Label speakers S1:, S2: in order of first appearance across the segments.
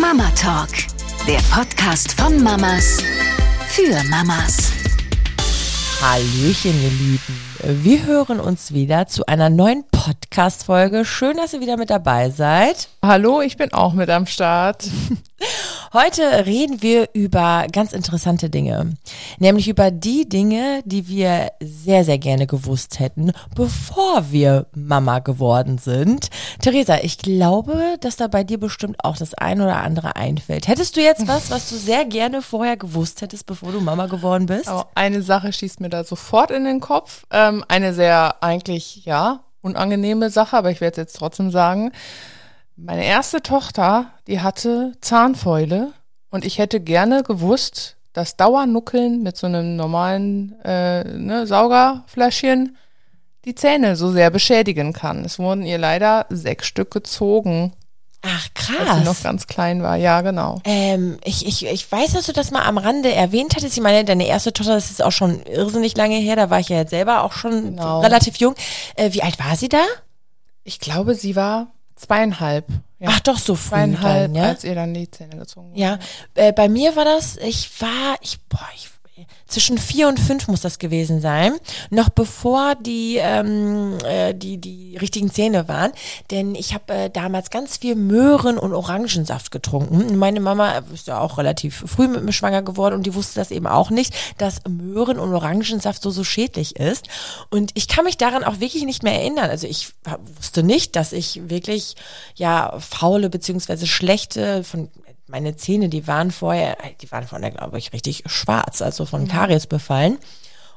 S1: Mama Talk, der Podcast von Mamas für Mamas.
S2: Hallöchen, ihr Lieben. Wir hören uns wieder zu einer neuen Podcast-Folge. Schön, dass ihr wieder mit dabei seid.
S3: Hallo, ich bin auch mit am Start.
S2: Heute reden wir über ganz interessante Dinge. Nämlich über die Dinge, die wir sehr, sehr gerne gewusst hätten, bevor wir Mama geworden sind. Theresa, ich glaube, dass da bei dir bestimmt auch das ein oder andere einfällt. Hättest du jetzt was, was du sehr gerne vorher gewusst hättest, bevor du Mama geworden bist?
S3: Oh, eine Sache schießt mir da sofort in den Kopf. Ähm, eine sehr eigentlich, ja, unangenehme Sache, aber ich werde es jetzt trotzdem sagen. Meine erste Tochter, die hatte Zahnfäule und ich hätte gerne gewusst, dass Dauernuckeln mit so einem normalen äh, ne, Saugerfläschchen die Zähne so sehr beschädigen kann. Es wurden ihr leider sechs Stück gezogen.
S2: Ach, krass.
S3: Als sie noch ganz klein war, ja, genau.
S2: Ähm, ich, ich, ich weiß, dass du das mal am Rande erwähnt hattest. Ich meine, deine erste Tochter, das ist auch schon irrsinnig lange her. Da war ich ja jetzt selber auch schon
S3: Genau.
S2: relativ jung. Äh, wie alt war sie da?
S3: Ich glaube, sie war zweieinhalb. Ja.
S2: Ach doch, so früh
S3: zweieinhalb,
S2: dann, ja?
S3: als ihr dann die Zähne gezogen wurden.
S2: Ja, äh, bei mir war das, ich war, ich, boah, ich, zwischen vier und fünf muss das gewesen sein, noch bevor die ähm, äh, die die richtigen Zähne waren, denn ich habe äh, damals ganz viel Möhren und Orangensaft getrunken. Meine Mama ist ja auch relativ früh mit mir schwanger geworden und die wusste das eben auch nicht, dass Möhren und Orangensaft so so schädlich ist. Und ich kann mich daran auch wirklich nicht mehr erinnern. Also ich wusste nicht, dass ich wirklich ja faule beziehungsweise schlechte von meine Zähne, die waren vorher, die waren vorher, glaube ich, richtig schwarz, also von Karies befallen.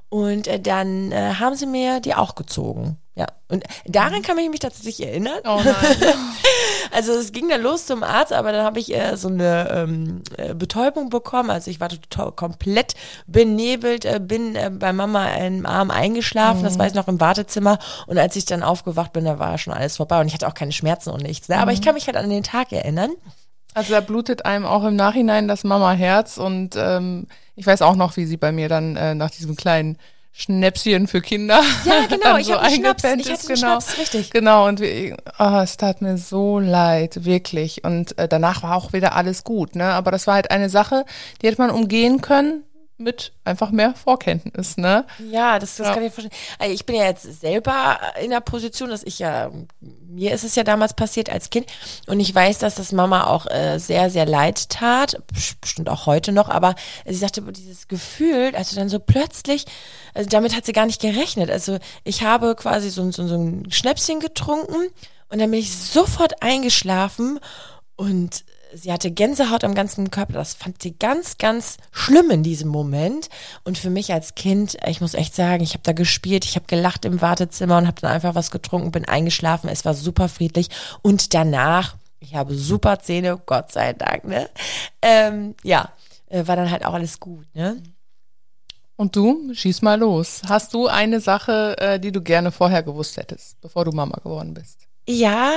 S2: Und äh, dann äh, haben sie mir die auch gezogen. Ja. Und daran kann ich mich tatsächlich erinnern.
S3: Oh nein.
S2: Also es ging dann los zum Arzt, aber dann habe ich äh, so eine ähm, äh, Betäubung bekommen. Also ich war total komplett benebelt, äh, bin äh, bei Mama im Arm eingeschlafen, das war ich noch im Wartezimmer. Und als ich dann aufgewacht bin, da war schon alles vorbei und ich hatte auch keine Schmerzen und nichts. Ne? Aber ich kann mich halt an den Tag erinnern.
S3: Also da blutet einem auch im Nachhinein das Mama-Herz und ähm, ich weiß auch noch, wie sie bei mir dann äh, nach diesem kleinen Schnäpschen für Kinder
S2: Ja, genau,
S3: dann
S2: ich
S3: so
S2: einen Schnaps, ich hatte
S3: ist, genau.
S2: Schnaps, richtig.
S3: Genau, und wie, oh, es tat mir so leid, wirklich. Und äh, danach war auch wieder alles gut, ne? Aber das war halt eine Sache, die hätte man umgehen können mit einfach mehr Vorkenntnis, ne?
S2: Ja, das, das
S3: Ja.
S2: kann ich verstehen. Also ich bin ja jetzt selber in der Position, dass ich ja, mir ist es ja damals passiert als Kind und ich weiß, dass das Mama auch äh, sehr, sehr leid tat, bestimmt auch heute noch, aber sie sagte, dieses Gefühl, also dann so plötzlich, also damit hat sie gar nicht gerechnet. Also ich habe quasi so, so, so ein Schnäpschen getrunken und dann bin ich sofort eingeschlafen und sie hatte Gänsehaut am ganzen Körper. Das fand sie ganz, ganz schlimm in diesem Moment. Und für mich als Kind, ich muss echt sagen, ich habe da gespielt, ich habe gelacht im Wartezimmer und habe dann einfach was getrunken, bin eingeschlafen. Es war super friedlich. Und danach, ich habe super Zähne, Gott sei Dank, ne? Ähm, ja, äh, war dann halt auch alles gut, ne?
S3: Und du, schieß mal los. Hast du eine Sache, äh, die du gerne vorher gewusst hättest, bevor du Mama geworden bist?
S2: Ja,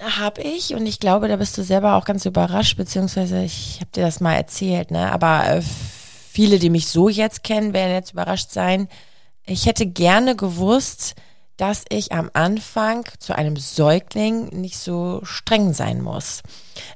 S2: habe ich und ich glaube, da bist du selber auch ganz überrascht, beziehungsweise ich habe dir das mal erzählt, ne? Aber äh, viele, die mich so jetzt kennen, werden jetzt überrascht sein. Ich hätte gerne gewusst, dass ich am Anfang zu einem Säugling nicht so streng sein muss.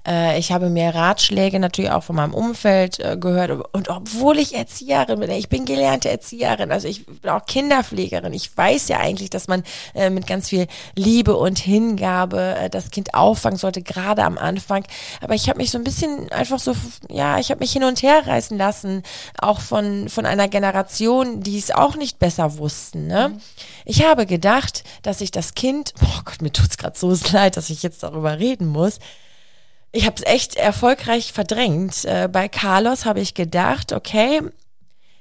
S2: Äh, ich habe mir Ratschläge natürlich auch von meinem Umfeld äh, gehört und obwohl ich Erzieherin bin, ich bin gelernte Erzieherin, also ich bin auch Kinderpflegerin, ich weiß ja eigentlich, dass man äh, mit ganz viel Liebe und Hingabe äh, das Kind auffangen sollte, gerade am Anfang. Aber ich habe mich so ein bisschen einfach so, ja, ich habe mich hin und her reißen lassen, auch von, von einer Generation, die es auch nicht besser wussten. Ne? Ich habe gedacht, dass ich das Kind, oh Gott, mir tut's gerade so leid, dass ich jetzt darüber reden muss, ich habe es echt erfolgreich verdrängt. Äh, bei Carlos habe ich gedacht, okay,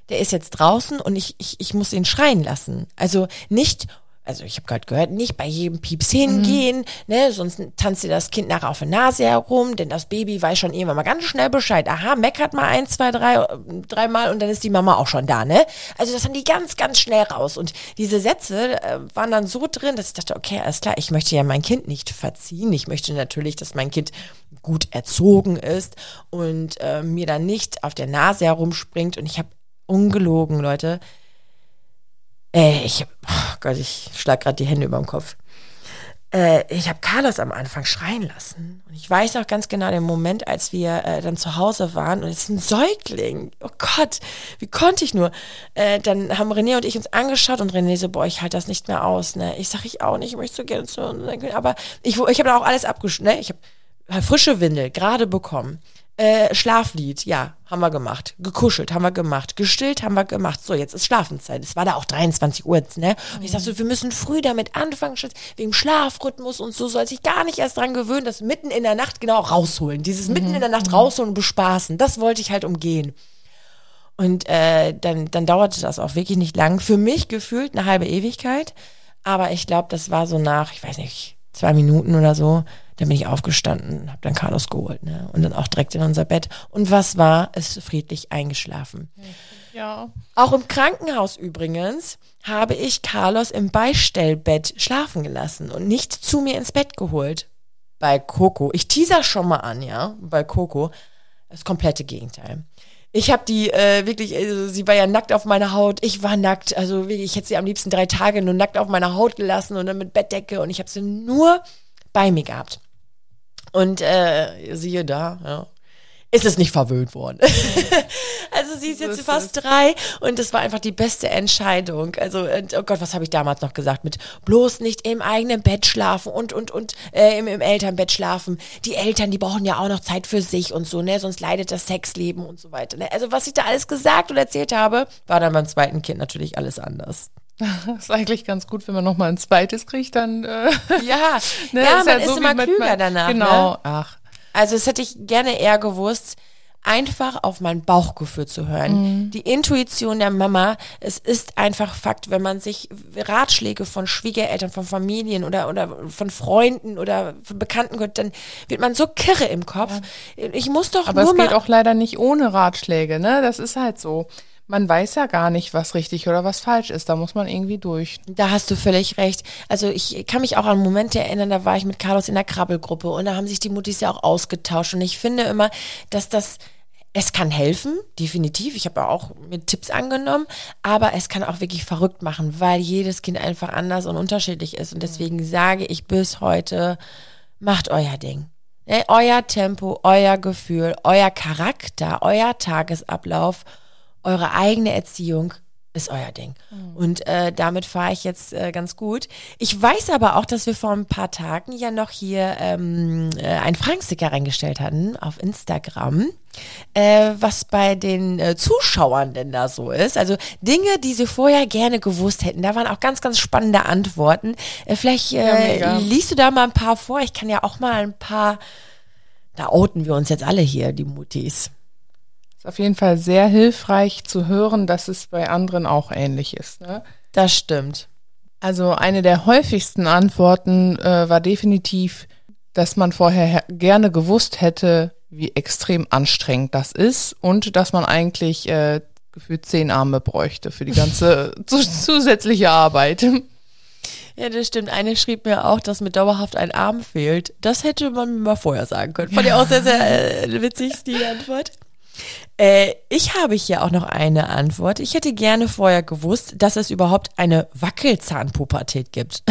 S2: der ist jetzt draußen und ich, ich, ich muss ihn schreien lassen. Also nicht, also ich habe gerade gehört, nicht bei jedem Pieps hingehen, ne, sonst tanzt dir das Kind nachher auf der Nase herum, denn das Baby weiß schon irgendwann mal ganz schnell Bescheid. Aha, meckert mal ein, zwei, drei, äh, dreimal und dann ist die Mama auch schon da, ne? Also das haben die ganz, ganz schnell raus. Und diese Sätze äh, waren dann so drin, dass ich dachte, okay, alles klar, ich möchte ja mein Kind nicht verziehen. Ich möchte natürlich, dass mein Kind gut erzogen ist und äh, mir dann nicht auf der Nase herumspringt. Und ich habe ungelogen, Leute. Äh, ich, oh Gott, ich schlag gerade die Hände über dem Kopf. äh, ich habe Carlos am Anfang schreien lassen. Und ich weiß noch ganz genau den Moment, als wir äh, dann zu Hause waren und es ist ein Säugling. Oh Gott, wie konnte ich nur? Äh, dann haben René und ich uns angeschaut und René so, boah, ich halte das nicht mehr aus. Ne? Ich sag ich auch nicht, ich möchte so gerne zu. Aber ich, ich habe auch alles abgeschnitten. Ne? Ich habe frische Windel gerade bekommen. Äh, Schlaflied, ja, haben wir gemacht. Gekuschelt, haben wir gemacht. Gestillt, haben wir gemacht. So, jetzt ist Schlafenszeit. Es war da auch 23 Uhr, ne? Und ich sag so, wir müssen früh damit anfangen, wegen Schlafrhythmus und so soll sich gar nicht erst dran gewöhnen, das mitten in der Nacht genau rausholen. Dieses mitten in der Nacht rausholen und bespaßen. Das wollte ich halt umgehen. Und äh, dann, dann dauerte das auch wirklich nicht lang. Für mich gefühlt eine halbe Ewigkeit. Aber ich glaube, das war so nach, ich weiß nicht, zwei Minuten oder so dann bin ich aufgestanden, habe dann Carlos geholt ne? und dann auch direkt in unser Bett. Und was war? Ist friedlich eingeschlafen.
S3: Ja.
S2: Auch im Krankenhaus übrigens habe ich Carlos im Beistellbett schlafen gelassen und nicht zu mir ins Bett geholt. Bei Coco. Ich teaser schon mal an, ja, bei Coco. Das komplette Gegenteil. Ich habe die äh, wirklich, also sie war ja nackt auf meiner Haut, ich war nackt, also wirklich, ich hätte sie am liebsten drei Tage nur nackt auf meiner Haut gelassen und dann mit Bettdecke und ich habe sie nur bei mir gehabt. Und äh, siehe da, ja, ist es nicht verwöhnt worden. also sie ist jetzt ist fast es. drei und das war einfach die beste Entscheidung. Also, oh Gott, was habe ich damals noch gesagt? Mit bloß nicht im eigenen Bett schlafen und und und äh, im, im Elternbett schlafen. Die Eltern, die brauchen ja auch noch Zeit für sich und so, ne? Sonst leidet das Sexleben und so weiter. Ne? Also was ich da alles gesagt und erzählt habe, war dann beim zweiten Kind natürlich alles anders.
S3: Das ist eigentlich ganz gut, wenn man noch mal ein zweites kriegt, dann
S2: äh, ja, ne, ja, ist man ja so ist immer klüger mein, danach.
S3: Genau,
S2: ne?
S3: ach.
S2: Also das hätte ich gerne eher gewusst, einfach auf mein Bauchgefühl zu hören. Mhm. Die Intuition der Mama, es ist einfach Fakt, wenn man sich Ratschläge von Schwiegereltern, von Familien oder, oder von Freunden oder von Bekannten hört, dann wird man so kirre im Kopf. Ja. Ich muss doch
S3: Aber
S2: nur
S3: es geht auch leider nicht ohne Ratschläge, ne? Das ist halt so man weiß ja gar nicht, was richtig oder was falsch ist. Da muss man irgendwie durch.
S2: Da hast du völlig recht. Also ich kann mich auch an Momente erinnern, da war ich mit Carlos in der Krabbelgruppe und da haben sich die Muttis ja auch ausgetauscht. Und ich finde immer, dass das es kann helfen, definitiv. Ich habe auch mit Tipps angenommen, aber es kann auch wirklich verrückt machen, weil jedes Kind einfach anders und unterschiedlich ist. Und deswegen sage ich bis heute, macht euer Ding. Ne, euer Tempo, euer Gefühl, euer Charakter, euer Tagesablauf eure eigene Erziehung ist euer Ding. Mhm. Und äh, damit fahre ich jetzt äh, ganz gut. Ich weiß aber auch, dass wir vor ein paar Tagen ja noch hier ähm, äh, einen Fragensticker reingestellt hatten auf Instagram, äh, was bei den äh, Zuschauern denn da so ist. Also Dinge, die sie vorher gerne gewusst hätten. Da waren auch ganz, ganz spannende Antworten. Äh, vielleicht äh, ja, liest du da mal ein paar vor. Ich kann ja auch mal ein paar, da outen wir uns jetzt alle hier, die Mutis
S3: auf jeden Fall sehr hilfreich zu hören, dass es bei anderen auch ähnlich ist. Ne?
S2: Das stimmt.
S3: Also eine der häufigsten Antworten äh, war definitiv, dass man vorher gerne gewusst hätte, wie extrem anstrengend das ist und dass man eigentlich äh, gefühlt zehn Arme bräuchte für die ganze zusätzliche Arbeit.
S2: Ja, das stimmt. Eine schrieb mir auch, dass mir dauerhaft ein Arm fehlt. Das hätte man mir mal vorher sagen können. Fand ich auch sehr, sehr äh, witzig, die Antwort. Äh, ich habe hier auch noch eine Antwort. Ich hätte gerne vorher gewusst, dass es überhaupt eine Wackelzahnpubertät gibt.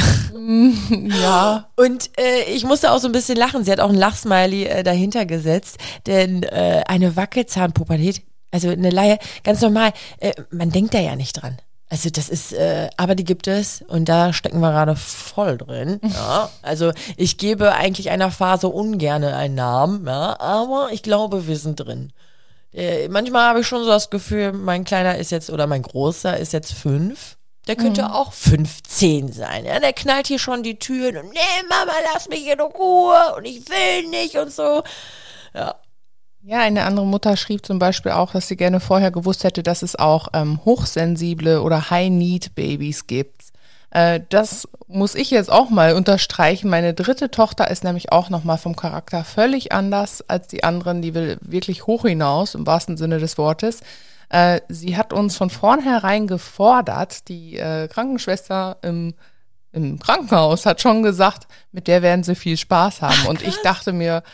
S3: ja.
S2: Und äh, ich musste auch so ein bisschen lachen. Sie hat auch ein Lachsmiley äh, dahinter gesetzt, denn äh, eine Wackelzahnpubertät, also eine Laie, ganz normal, äh, man denkt da ja nicht dran. Also das ist, äh, aber die gibt es und da stecken wir gerade voll drin. Ja. Also ich gebe eigentlich einer Phase ungerne einen Namen, ja, aber ich glaube, wir sind drin. Äh, manchmal habe ich schon so das Gefühl, mein Kleiner ist jetzt oder mein Großer ist jetzt fünf. Der könnte mhm. auch 15 sein. Ja, der knallt hier schon die Türen und nee, Mama, lass mich in Ruhe und ich will nicht und so. Ja.
S3: Ja, eine andere Mutter schrieb zum Beispiel auch, dass sie gerne vorher gewusst hätte, dass es auch ähm, hochsensible oder High-Need-Babys gibt. Äh, das muss ich jetzt auch mal unterstreichen. Meine dritte Tochter ist nämlich auch nochmal vom Charakter völlig anders als die anderen. Die will wirklich hoch hinaus, im wahrsten Sinne des Wortes. Äh, sie hat uns von vornherein gefordert, die äh, Krankenschwester im, im Krankenhaus hat schon gesagt, mit der werden sie viel Spaß haben. Ach, Und ich dachte mir,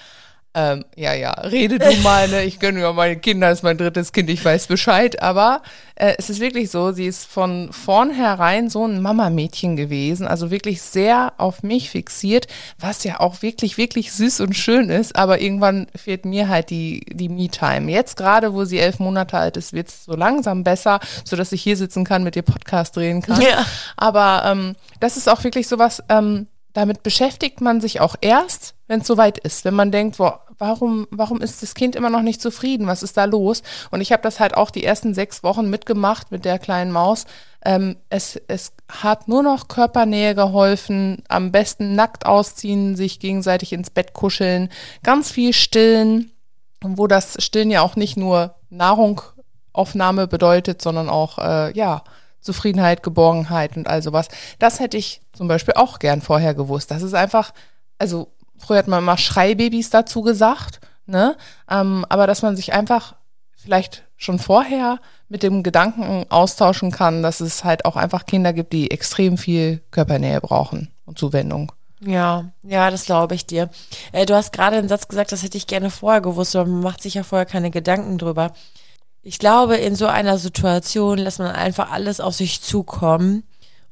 S3: Ähm, ja, ja, rede du mal, ne? Ich gönne mir meine Kinder, ist mein drittes Kind, ich weiß Bescheid. Aber äh, es ist wirklich so, sie ist von vornherein so ein Mama-Mädchen gewesen, also wirklich sehr auf mich fixiert, was ja auch wirklich, wirklich süß und schön ist. Aber irgendwann fehlt mir halt die, die Me-Time. Jetzt gerade, wo sie elf Monate alt ist, wird es so langsam besser, so dass ich hier sitzen kann, mit ihr Podcast drehen kann.
S2: Ja.
S3: Aber ähm, das ist auch wirklich sowas, ähm, damit beschäftigt man sich auch erst, wenn es soweit ist. Wenn man denkt, boah, warum, warum ist das Kind immer noch nicht zufrieden? Was ist da los? Und ich habe das halt auch die ersten sechs Wochen mitgemacht mit der kleinen Maus. Ähm, es, es hat nur noch Körpernähe geholfen, am besten nackt ausziehen, sich gegenseitig ins Bett kuscheln, ganz viel stillen, wo das Stillen ja auch nicht nur Nahrungaufnahme bedeutet, sondern auch, äh, ja, Zufriedenheit, Geborgenheit und all sowas. Das hätte ich zum Beispiel auch gern vorher gewusst. Das ist einfach, also früher hat man mal Schreibabys dazu gesagt, ne? Ähm, aber dass man sich einfach vielleicht schon vorher mit dem Gedanken austauschen kann, dass es halt auch einfach Kinder gibt, die extrem viel Körpernähe brauchen und Zuwendung.
S2: Ja, ja, das glaube ich dir. Äh, du hast gerade einen Satz gesagt, das hätte ich gerne vorher gewusst, aber man macht sich ja vorher keine Gedanken drüber. Ich glaube, in so einer Situation lässt man einfach alles auf sich zukommen.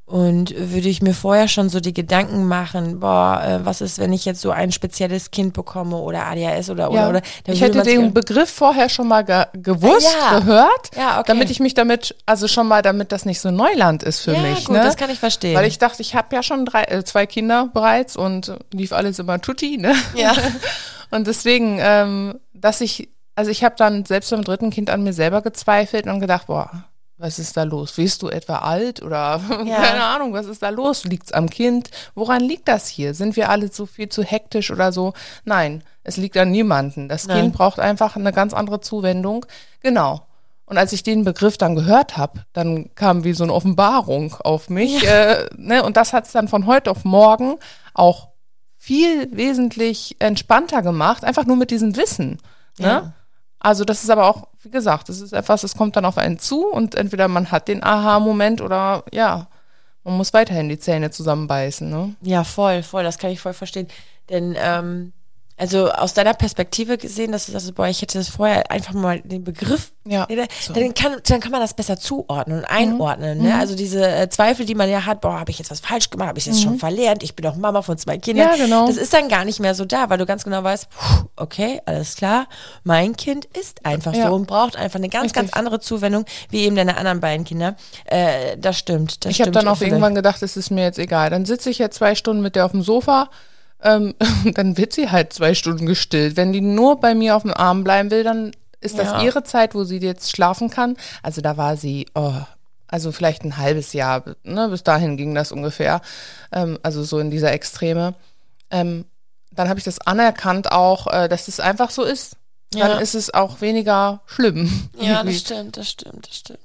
S2: Und würde ich mir vorher schon so die Gedanken machen, boah, äh, was ist, wenn ich jetzt so ein spezielles Kind bekomme oder ADHS oder oder
S3: Ja.
S2: oder.
S3: ich hätte den Begriff vorher schon mal ge gewusst,
S2: Ja.
S3: gehört,
S2: Ja, okay.
S3: damit ich mich damit, also schon mal, damit das nicht so Neuland ist für
S2: ja,
S3: mich.
S2: gut,
S3: ne?
S2: das kann ich verstehen.
S3: Weil ich dachte, ich habe ja schon drei, äh, zwei Kinder bereits und lief alles immer tutti, ne?
S2: Ja.
S3: Und deswegen, ähm, dass ich, also ich habe dann selbst beim dritten Kind an mir selber gezweifelt und gedacht, boah, was ist da los? Bist du etwa alt oder
S2: Ja.
S3: keine Ahnung, was ist da los? Liegt's am Kind? Woran liegt das hier? Sind wir alle so viel zu hektisch oder so? Nein, es liegt an niemanden. Das
S2: Nein.
S3: Kind braucht einfach eine ganz andere Zuwendung. Genau. Und als ich den Begriff dann gehört habe, dann kam wie so eine Offenbarung auf mich. Äh, ne? Und das hat es dann von heute auf morgen auch viel wesentlich entspannter gemacht, einfach nur mit diesem Wissen. Ne?
S2: Ja.
S3: Also das ist aber auch, wie gesagt, das ist etwas, das kommt dann auf einen zu und entweder man hat den Aha-Moment oder ja, man muss weiterhin die Zähne zusammenbeißen. Ne?
S2: Ja, voll, voll, das kann ich voll verstehen. Denn, ähm, also aus deiner Perspektive gesehen, dass du sagst, boah, ich hätte das vorher einfach mal den Begriff,
S3: Ja,
S2: dann,
S3: so.
S2: dann, kann, dann kann man das besser zuordnen und einordnen. Ne? Also diese äh, Zweifel, die man ja hat, boah, habe ich jetzt was falsch gemacht, habe ich jetzt schon verlernt, ich bin doch Mama von zwei Kindern.
S3: Ja, genau.
S2: Das ist dann gar nicht mehr so da, weil du ganz genau weißt, okay, alles klar, mein Kind ist einfach
S3: Ja.
S2: so und braucht einfach eine ganz,
S3: Richtig.
S2: ganz andere Zuwendung, wie eben deine anderen beiden Kinder. Äh, das stimmt, das
S3: Ich habe dann auch irgendwann gedacht, es ist mir jetzt egal. Dann sitze ich jetzt zwei Stunden mit der auf dem Sofa, ähm, dann wird sie halt zwei Stunden gestillt. Wenn die nur bei mir auf dem Arm bleiben will, dann ist das
S2: Ja.
S3: ihre Zeit, wo sie jetzt schlafen kann. Also da war sie, oh, also vielleicht ein halbes Jahr, ne, bis dahin ging das ungefähr. Ähm, also so in dieser Extreme. Ähm, dann habe ich das anerkannt auch, äh, dass es einfach so ist. Dann
S2: Ja.
S3: ist es auch weniger schlimm.
S2: Ja,
S3: Irgendwie.
S2: das stimmt, das stimmt, das stimmt.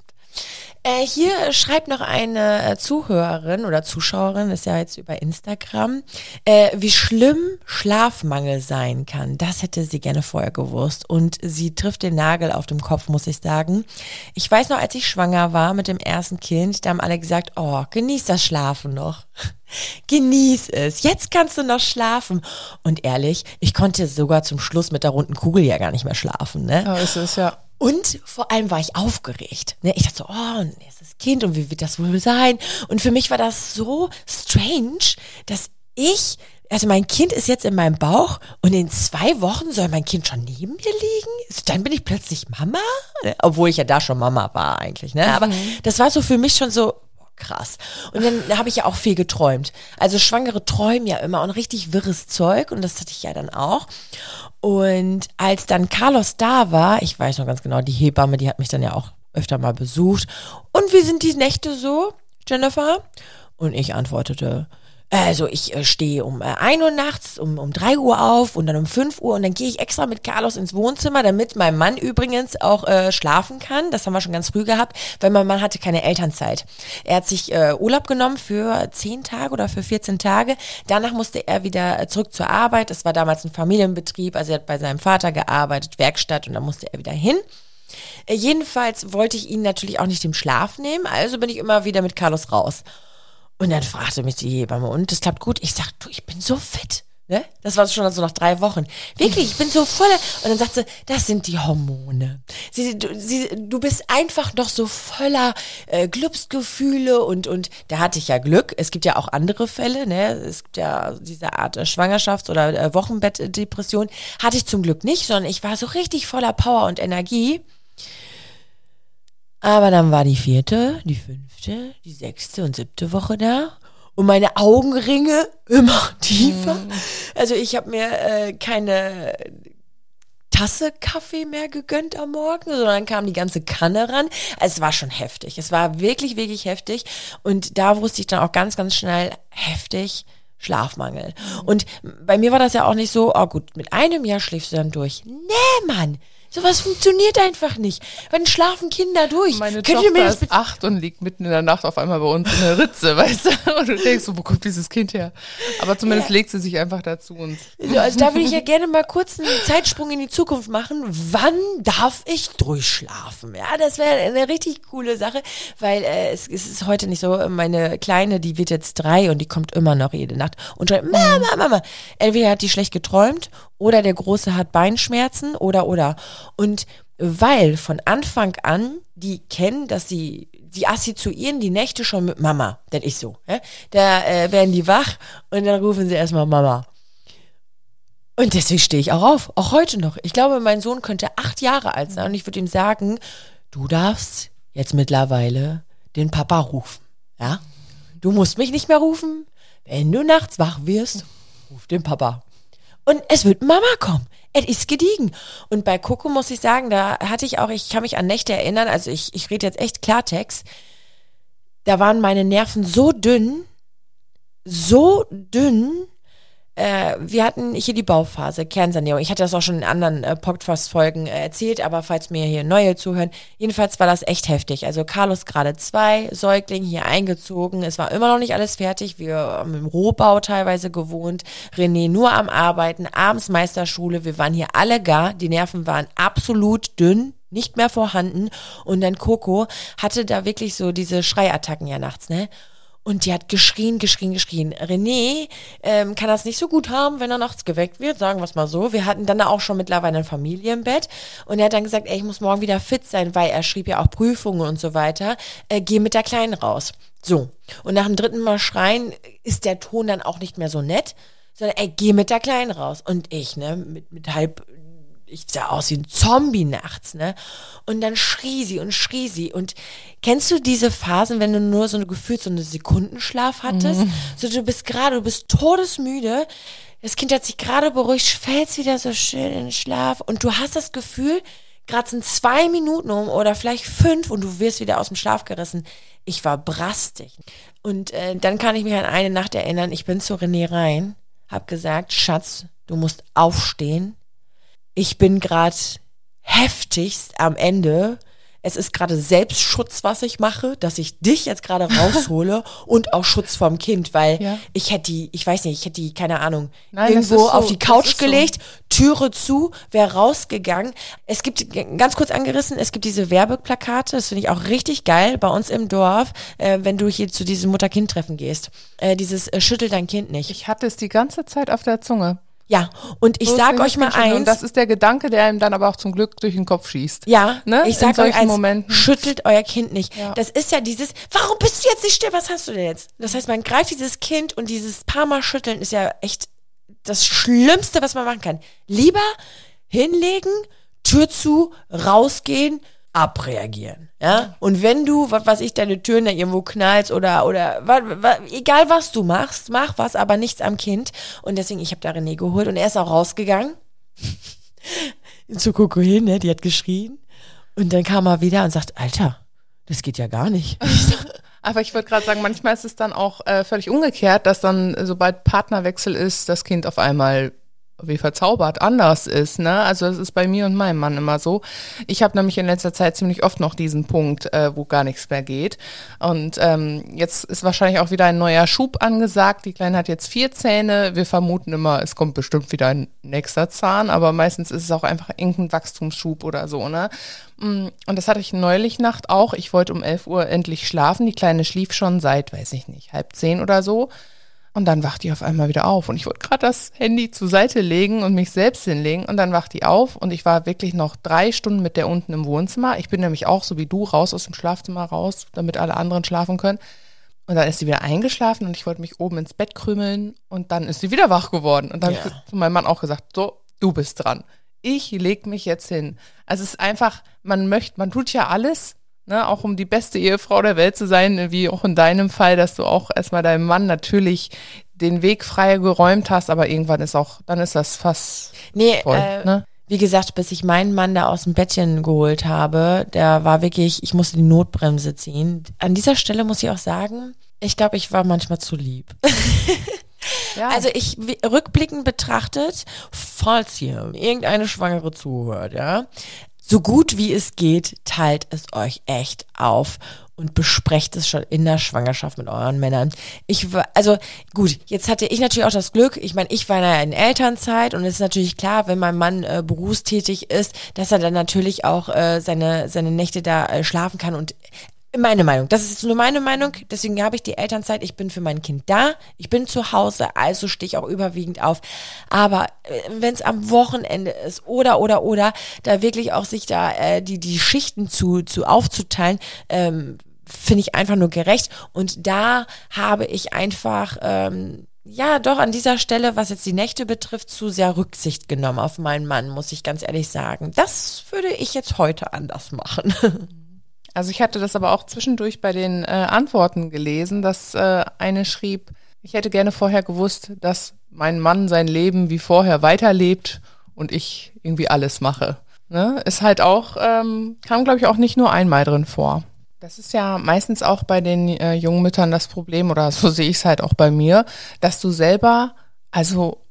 S2: Äh, hier schreibt noch eine äh, Zuhörerin oder Zuschauerin, ist ja jetzt über Instagram, äh, wie schlimm Schlafmangel sein kann. Das hätte sie gerne vorher gewusst. Und sie trifft den Nagel auf dem Kopf, muss ich sagen. Ich weiß noch, als ich schwanger war mit dem ersten Kind, da haben alle gesagt, oh, genieß das Schlafen noch. Genieß es. Jetzt kannst du noch schlafen. Und ehrlich, ich konnte sogar zum Schluss mit der runden Kugel ja gar nicht mehr schlafen, ne?
S3: Ja, ist es, ja.
S2: Und vor allem war ich aufgeregt. Ne? Ich dachte so, oh, ein erstes Kind und wie wird das wohl sein? Und für mich war das so strange, dass ich, also mein Kind ist jetzt in meinem Bauch und in zwei Wochen soll mein Kind schon neben mir liegen? Dann bin ich plötzlich Mama? Ne? Obwohl ich ja da schon Mama war eigentlich. Ne? Aber das war so für mich schon so, boah, krass. Und dann habe ich ja auch viel geträumt. Also Schwangere träumen ja immer und richtig wirres Zeug und das hatte ich ja dann auch. Und als dann Carlos da war, ich weiß noch ganz genau, die Hebamme, die hat mich dann ja auch öfter mal besucht. Und wie sind die Nächte so, Jennifer? Und ich antwortete, also ich äh, stehe um äh, 1 Uhr nachts, um, um 3 Uhr auf und dann um 5 Uhr und dann gehe ich extra mit Carlos ins Wohnzimmer, damit mein Mann übrigens auch äh, schlafen kann. Das haben wir schon ganz früh gehabt, weil mein Mann hatte keine Elternzeit. Er hat sich äh, Urlaub genommen für 10 Tage oder für 14 Tage. Danach musste er wieder äh, zurück zur Arbeit. Das war damals ein Familienbetrieb, also er hat bei seinem Vater gearbeitet, Werkstatt und dann musste er wieder hin. Äh, Jedenfalls wollte ich ihn natürlich auch nicht im Schlaf nehmen, also bin ich immer wieder mit Carlos raus. Und dann fragte mich die Hebamme, und das klappt gut? Ich sag, du, ich bin so fit. Ne? Das war schon so nach drei Wochen. Wirklich, ich bin so voller. Und dann sagt sie, das sind die Hormone. Sie, du, sie, du bist einfach noch so voller äh, Glücksgefühle und, und da hatte ich ja Glück. Es gibt ja auch andere Fälle, ne? Es gibt ja diese Art äh, Schwangerschafts- oder äh, Wochenbettdepression. Hatte ich zum Glück nicht, sondern ich war so richtig voller Power und Energie. Aber dann war die vierte, die fünfte, die sechste und siebte Woche da und meine Augenringe immer tiefer. Mm. Also ich habe mir äh, keine Tasse Kaffee mehr gegönnt am Morgen, sondern kam die ganze Kanne ran. Es war schon heftig. Es war wirklich, wirklich heftig. Und da wusste ich dann auch ganz, ganz schnell heftig. Schlafmangel. Und bei mir war das ja auch nicht so, oh gut, mit einem Jahr schläfst du dann durch. Nee, Mann, Sowas funktioniert einfach nicht. Wann schlafen Kinder durch?
S3: Meine Könnt Tochter mir das ist acht und liegt mitten in der Nacht auf einmal bei uns in der Ritze, weißt du? Und du denkst, wo kommt dieses Kind her? Aber zumindest ja. legt sie sich einfach dazu. Und
S2: also da will ich ja gerne mal kurz einen Zeitsprung in die Zukunft machen. Wann darf ich durchschlafen? Ja, das wäre eine richtig coole Sache, weil äh, es, es, ist heute nicht so. Meine Kleine, die wird jetzt drei und die kommt immer noch jede Nacht und schreibt, Mama, Mama. Entweder hat die schlecht geträumt oder der Große hat Beinschmerzen oder oder. Und weil von Anfang an die kennen, dass sie, die assoziieren die Nächte schon mit Mama, das ist so. Ja? Da äh, werden die wach und dann rufen sie erstmal Mama. Und deswegen stehe ich auch auf, auch heute noch. Ich glaube, mein Sohn könnte acht Jahre alt sein und ich würde ihm sagen, du darfst jetzt mittlerweile den Papa rufen. Ja? Du musst mich nicht mehr rufen. Wenn du nachts wach wirst, ruf den Papa. Und es wird Mama kommen. Es ist gediegen. Und bei Coco muss ich sagen, da hatte ich auch, ich kann mich an Nächte erinnern, also ich, ich rede jetzt echt Klartext, da waren meine Nerven so dünn, so dünn, äh, wir hatten hier die Bauphase, Kernsanierung. Ich hatte das auch schon in anderen äh, Podcast-Folgen äh, erzählt, aber falls mir hier neue zuhören, jedenfalls war das echt heftig. Also Carlos gerade zwei, Säugling hier eingezogen. Es war immer noch nicht alles fertig. Wir haben im Rohbau teilweise gewohnt. René nur am Arbeiten, abends Meisterschule. Wir waren hier alle gar. Die Nerven waren absolut dünn nicht mehr vorhanden. Und dann Coco hatte da wirklich so diese Schreiattacken ja nachts, ne? Und die hat geschrien, geschrien, geschrien. René ähm, kann das nicht so gut haben, wenn er nachts geweckt wird, sagen wir es mal so. Wir hatten dann auch schon mittlerweile eine Familie im Bett. Und er hat dann gesagt, ey, ich muss morgen wieder fit sein, weil er schrieb ja auch Prüfungen und so weiter. Äh, geh mit der Kleinen raus. So. Und nach dem dritten Mal schreien ist der Ton dann auch nicht mehr so nett, sondern ey, geh mit der Kleinen raus. Und ich, ne, mit, mit halb ich sah aus wie ein Zombie nachts, ne? Und dann schrie sie und schrie sie. Und kennst du diese Phasen, wenn du nur so eine gefühlt so eine Sekundenschlaf hattest? Mhm. So, du bist gerade, du bist todesmüde. Das Kind hat sich gerade beruhigt, fällst wieder so schön in den Schlaf. Und du hast das Gefühl, gerade sind zwei Minuten um oder vielleicht fünf und du wirst wieder aus dem Schlaf gerissen. Ich war brastig. Und äh, dann kann ich mich an eine Nacht erinnern, ich bin zu René rein, hab gesagt, Schatz, du musst aufstehen, ich bin gerade heftigst am Ende. Es ist gerade Selbstschutz, was ich mache, dass ich dich jetzt gerade raushole und auch Schutz vom Kind, weil ja. ich hätte die, ich weiß nicht, ich hätte die, keine Ahnung, Nein, irgendwo so, auf die Couch gelegt, so. Türe zu, wäre rausgegangen. Es gibt, ganz kurz angerissen, es gibt diese Werbeplakate, das finde ich auch richtig geil bei uns im Dorf, äh, wenn du hier zu diesem Mutter-Kind-Treffen gehst. Äh, dieses äh, Schüttel dein Kind nicht.
S3: Ich hatte es die ganze Zeit auf der Zunge.
S2: Ja, und ich so sag euch mal eins. Und
S3: das ist der Gedanke, der ihm dann aber auch zum Glück durch den Kopf schießt.
S2: Ja, ne? ich sag euch eins, Momenten. schüttelt euer Kind nicht. Ja. Das ist ja dieses, warum bist du jetzt nicht still, was hast du denn jetzt? Das heißt, man greift dieses Kind und dieses paar Mal schütteln ist ja echt das Schlimmste, was man machen kann. Lieber hinlegen, Tür zu, rausgehen, abreagieren. Ja? Und wenn du, was weiß ich, deine Türen da irgendwo knallst oder, oder wa, wa, egal was du machst, mach was, aber nichts am Kind. Und deswegen, ich habe da René geholt und er ist auch rausgegangen. zu Coco hin, ne? Die hat geschrien. Und dann kam er wieder und sagt, Alter, das geht ja gar nicht.
S3: Aber ich wollte gerade sagen, manchmal ist es dann auch äh, völlig umgekehrt, dass dann, sobald Partnerwechsel ist, das Kind auf einmal wie verzaubert anders ist. Ne? Also das ist bei mir und meinem Mann immer so. Ich habe nämlich in letzter Zeit ziemlich oft noch diesen Punkt, äh, wo gar nichts mehr geht. Und ähm, jetzt ist wahrscheinlich auch wieder ein neuer Schub angesagt. Die Kleine hat jetzt vier Zähne. Wir vermuten immer, es kommt bestimmt wieder ein nächster Zahn, aber meistens ist es auch einfach irgendein Wachstumsschub oder so. Ne? Mm, und das hatte ich neulich Nacht auch. Ich wollte um 11 Uhr endlich schlafen. Die Kleine schlief schon seit, weiß ich nicht, halb zehn oder so. Und dann wacht die auf einmal wieder auf. Und ich wollte gerade das Handy zur Seite legen und mich selbst hinlegen. Und dann wacht die auf. Und ich war wirklich noch drei Stunden mit der unten im Wohnzimmer. Ich bin nämlich auch so wie du raus aus dem Schlafzimmer raus, damit alle anderen schlafen können. Und dann ist sie wieder eingeschlafen und ich wollte mich oben ins Bett krümeln. Und dann ist sie wieder wach geworden. Und dann
S2: Ja.
S3: habe ich zu meinem Mann auch gesagt, so, du bist dran. Ich leg mich jetzt hin. Also es ist einfach, man möchte, man tut ja alles, ne, auch um die beste Ehefrau der Welt zu sein, wie auch in deinem Fall, dass du auch erstmal deinem Mann natürlich den Weg frei geräumt hast, aber irgendwann ist auch, dann ist das fast
S2: Nee,
S3: voll,
S2: äh,
S3: ne?
S2: wie gesagt, bis ich meinen Mann da aus dem Bettchen geholt habe, der war wirklich, ich musste die Notbremse ziehen. An dieser Stelle muss ich auch sagen, ich glaube, ich war manchmal zu lieb.
S3: Ja.
S2: Also ich rückblickend betrachtet, falls hier irgendeine Schwangere zuhört, ja, so gut wie es geht, teilt es euch echt auf und besprecht es schon in der Schwangerschaft mit euren Männern. Ich also gut, jetzt hatte ich natürlich auch das Glück, ich meine, ich war ja in Elternzeit und es ist natürlich klar, wenn mein Mann äh, berufstätig ist, dass er dann natürlich auch äh, seine, seine Nächte da äh, schlafen kann und meine Meinung. Das ist nur meine Meinung. Deswegen habe ich die Elternzeit. Ich bin für mein Kind da. Ich bin zu Hause. Also stehe ich auch überwiegend auf. Aber wenn es am Wochenende ist oder, oder, oder, da wirklich auch sich da äh, die, die Schichten zu, zu aufzuteilen, ähm, finde ich einfach nur gerecht. Und da habe ich einfach, ähm, ja, doch an dieser Stelle, was jetzt die Nächte betrifft, zu sehr Rücksicht genommen auf meinen Mann, muss ich ganz ehrlich sagen. Das würde ich jetzt heute anders machen.
S3: Also ich hatte das aber auch zwischendurch bei den äh, Antworten gelesen, dass äh, eine schrieb, ich hätte gerne vorher gewusst, dass mein Mann sein Leben wie vorher weiterlebt und ich irgendwie alles mache. Ne? Ist halt auch, ähm, kam glaube ich auch nicht nur einmal drin vor. Das ist ja meistens auch bei den äh, jungen Müttern das Problem, oder so sehe ich es halt auch bei mir, dass du selber, also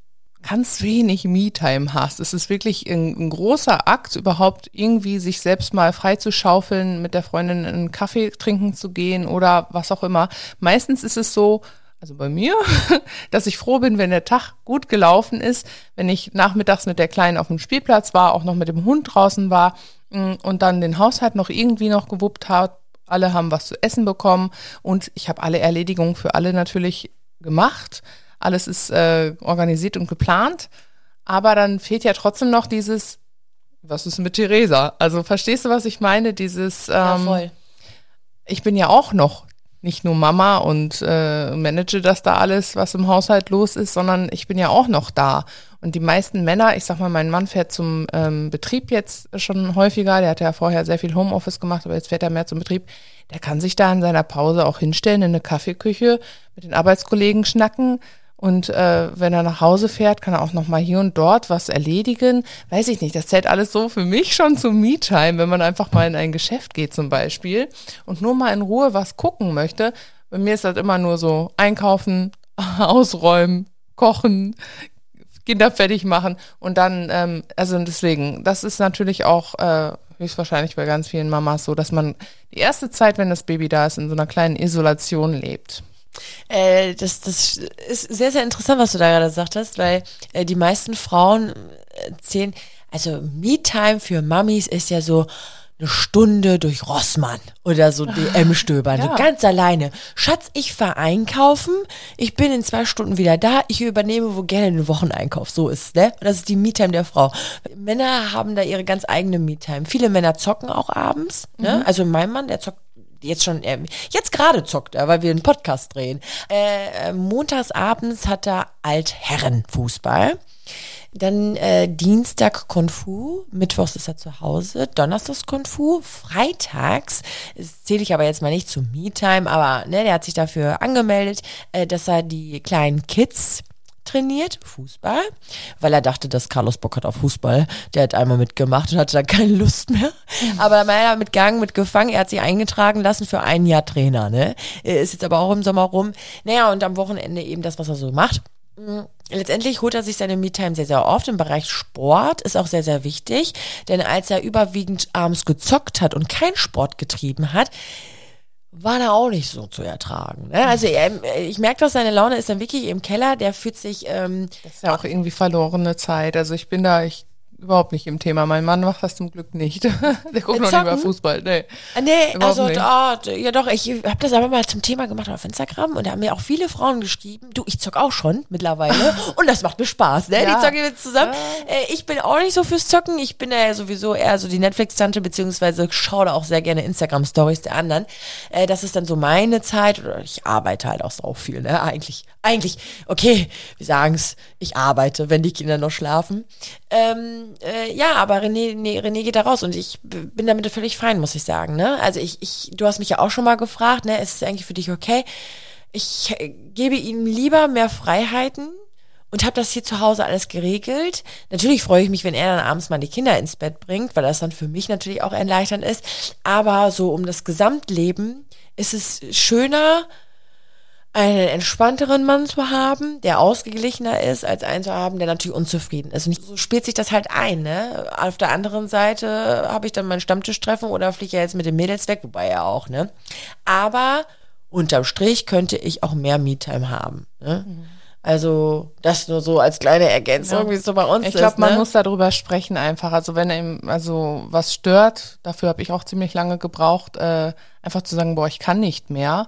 S3: ganz wenig Me-Time hast. Es ist wirklich ein, ein großer Akt, überhaupt irgendwie sich selbst mal freizuschaufeln, mit der Freundin einen Kaffee trinken zu gehen oder was auch immer. Meistens ist es so, also bei mir, dass ich froh bin, wenn der Tag gut gelaufen ist, wenn ich nachmittags mit der Kleinen auf dem Spielplatz war, auch noch mit dem Hund draußen war mm, und dann den Haushalt noch irgendwie noch gewuppt hat. Alle haben was zu essen bekommen und ich habe alle Erledigungen für alle natürlich gemacht. Alles ist äh, organisiert und geplant. Aber dann fehlt ja trotzdem noch dieses, was ist mit Theresa? Also verstehst du, was ich meine? Dieses, ähm, ich bin ja auch noch nicht nur Mama und äh, manage das da alles, was im Haushalt los ist, sondern ich bin ja auch noch da. Und die meisten Männer, ich sag mal, mein Mann fährt zum ähm, Betrieb jetzt schon häufiger, der hat ja vorher sehr viel Homeoffice gemacht, aber jetzt fährt er mehr zum Betrieb. Der kann sich da in seiner Pause auch hinstellen in eine Kaffeeküche, mit den Arbeitskollegen schnacken. Und äh, wenn er nach Hause fährt, kann er auch noch mal hier und dort was erledigen. Weiß ich nicht, das zählt alles so für mich schon zum Me-Time, wenn man einfach mal in ein Geschäft geht zum Beispiel und nur mal in Ruhe was gucken möchte. Bei mir ist das immer nur so einkaufen, ausräumen, kochen, Kinder fertig machen und dann, ähm, also deswegen, das ist natürlich auch äh, höchstwahrscheinlich bei ganz vielen Mamas so, dass man die erste Zeit, wenn das Baby da ist, in so einer kleinen Isolation lebt.
S2: Äh, das, das ist sehr, sehr interessant, was du da gerade gesagt hast, weil äh, die meisten Frauen erzählen, also Me-Time für Mamis ist ja so eine Stunde durch Rossmann oder so DM stöbern,
S3: Ja.
S2: so ganz alleine. Schatz, ich fahr einkaufen, ich bin in zwei Stunden wieder da, ich übernehme wo gerne den Wocheneinkauf, so ist es, ne? Und das ist die Me-Time der Frau. Männer haben da ihre ganz eigene Me-Time. Viele Männer zocken auch abends, ne? Also mein Mann, der zockt jetzt schon, äh, jetzt gerade zockt er, weil wir einen Podcast drehen. Äh, äh, montags hat er Altherrenfußball. Dann äh, Dienstag Kung Fu, Mittwochs ist er zu Hause, Donnerstags Kung Fu, Freitags, zähle ich aber jetzt mal nicht zu Me-Time, aber ne, der hat sich dafür angemeldet, äh, dass er die kleinen Kids trainiert, Fußball, weil er dachte, dass Carlos Bock hat auf Fußball. Der hat einmal mitgemacht und hatte dann keine Lust mehr. Aber dann war er mitgegangen, mitgefangen. Er hat sich eingetragen lassen für ein Jahr Trainer, ne? Er Ist jetzt aber auch im Sommer rum. Naja, und am Wochenende eben das, was er so macht. Letztendlich holt er sich seine Me-Time sehr, sehr oft im Bereich Sport, ist auch sehr, sehr wichtig, denn als er überwiegend abends gezockt hat und kein Sport getrieben hat, war da auch nicht so zu ertragen. Ne? Also er, ich merke doch, seine Laune ist dann wirklich im Keller, der fühlt sich, ähm,
S3: Das ist ja auch irgendwie verlorene Zeit. Also ich bin da, ich überhaupt nicht im Thema. Mein Mann macht das zum Glück nicht. Der guckt noch lieber Fußball. Nee.
S2: Ah, Nee, also
S3: nicht.
S2: d- ja doch, ich habe das aber mal zum Thema gemacht auf Instagram und da haben mir auch viele Frauen geschrieben, du, ich zock auch schon mittlerweile und das macht mir Spaß, ne?
S3: Ja.
S2: Die zocken jetzt zusammen. Äh, ich bin auch nicht so fürs Zocken, ich bin ja sowieso eher so die Netflix-Tante, beziehungsweise schaue da auch sehr gerne Instagram-Stories der anderen. Äh, das ist dann so meine Zeit oder ich arbeite halt auch so viel, ne? Eigentlich, eigentlich, okay, wir sagen's, ich arbeite, wenn die Kinder noch schlafen. Ähm, äh, ja, aber René, nee, René geht da raus und ich bin damit völlig fein, muss ich sagen. Ne? Also ich, ich, du hast mich ja auch schon mal gefragt, ne, ist es eigentlich für dich okay? Ich äh, gebe ihm lieber mehr Freiheiten und habe das hier zu Hause alles geregelt. Natürlich freue ich mich, wenn er dann abends mal die Kinder ins Bett bringt, weil das dann für mich natürlich auch erleichternd ist. Aber so um das Gesamtleben ist es schöner, einen entspannteren Mann zu haben, der ausgeglichener ist, als einen zu haben, der natürlich unzufrieden ist. Und so spielt sich das halt ein. Ne? Auf der anderen Seite habe ich dann mein Stammtischtreffen oder fliege ja jetzt mit den Mädels weg, wobei ja auch. Ne? Aber unterm Strich könnte ich auch mehr Me-Time haben. Ne? Also das nur so als kleine Ergänzung, wie es so bei uns
S3: Ich
S2: ist.
S3: glaube, man
S2: ne?
S3: muss darüber sprechen einfach. Also wenn ihm also was stört, dafür habe ich auch ziemlich lange gebraucht, äh, einfach zu sagen, boah, ich kann nicht mehr.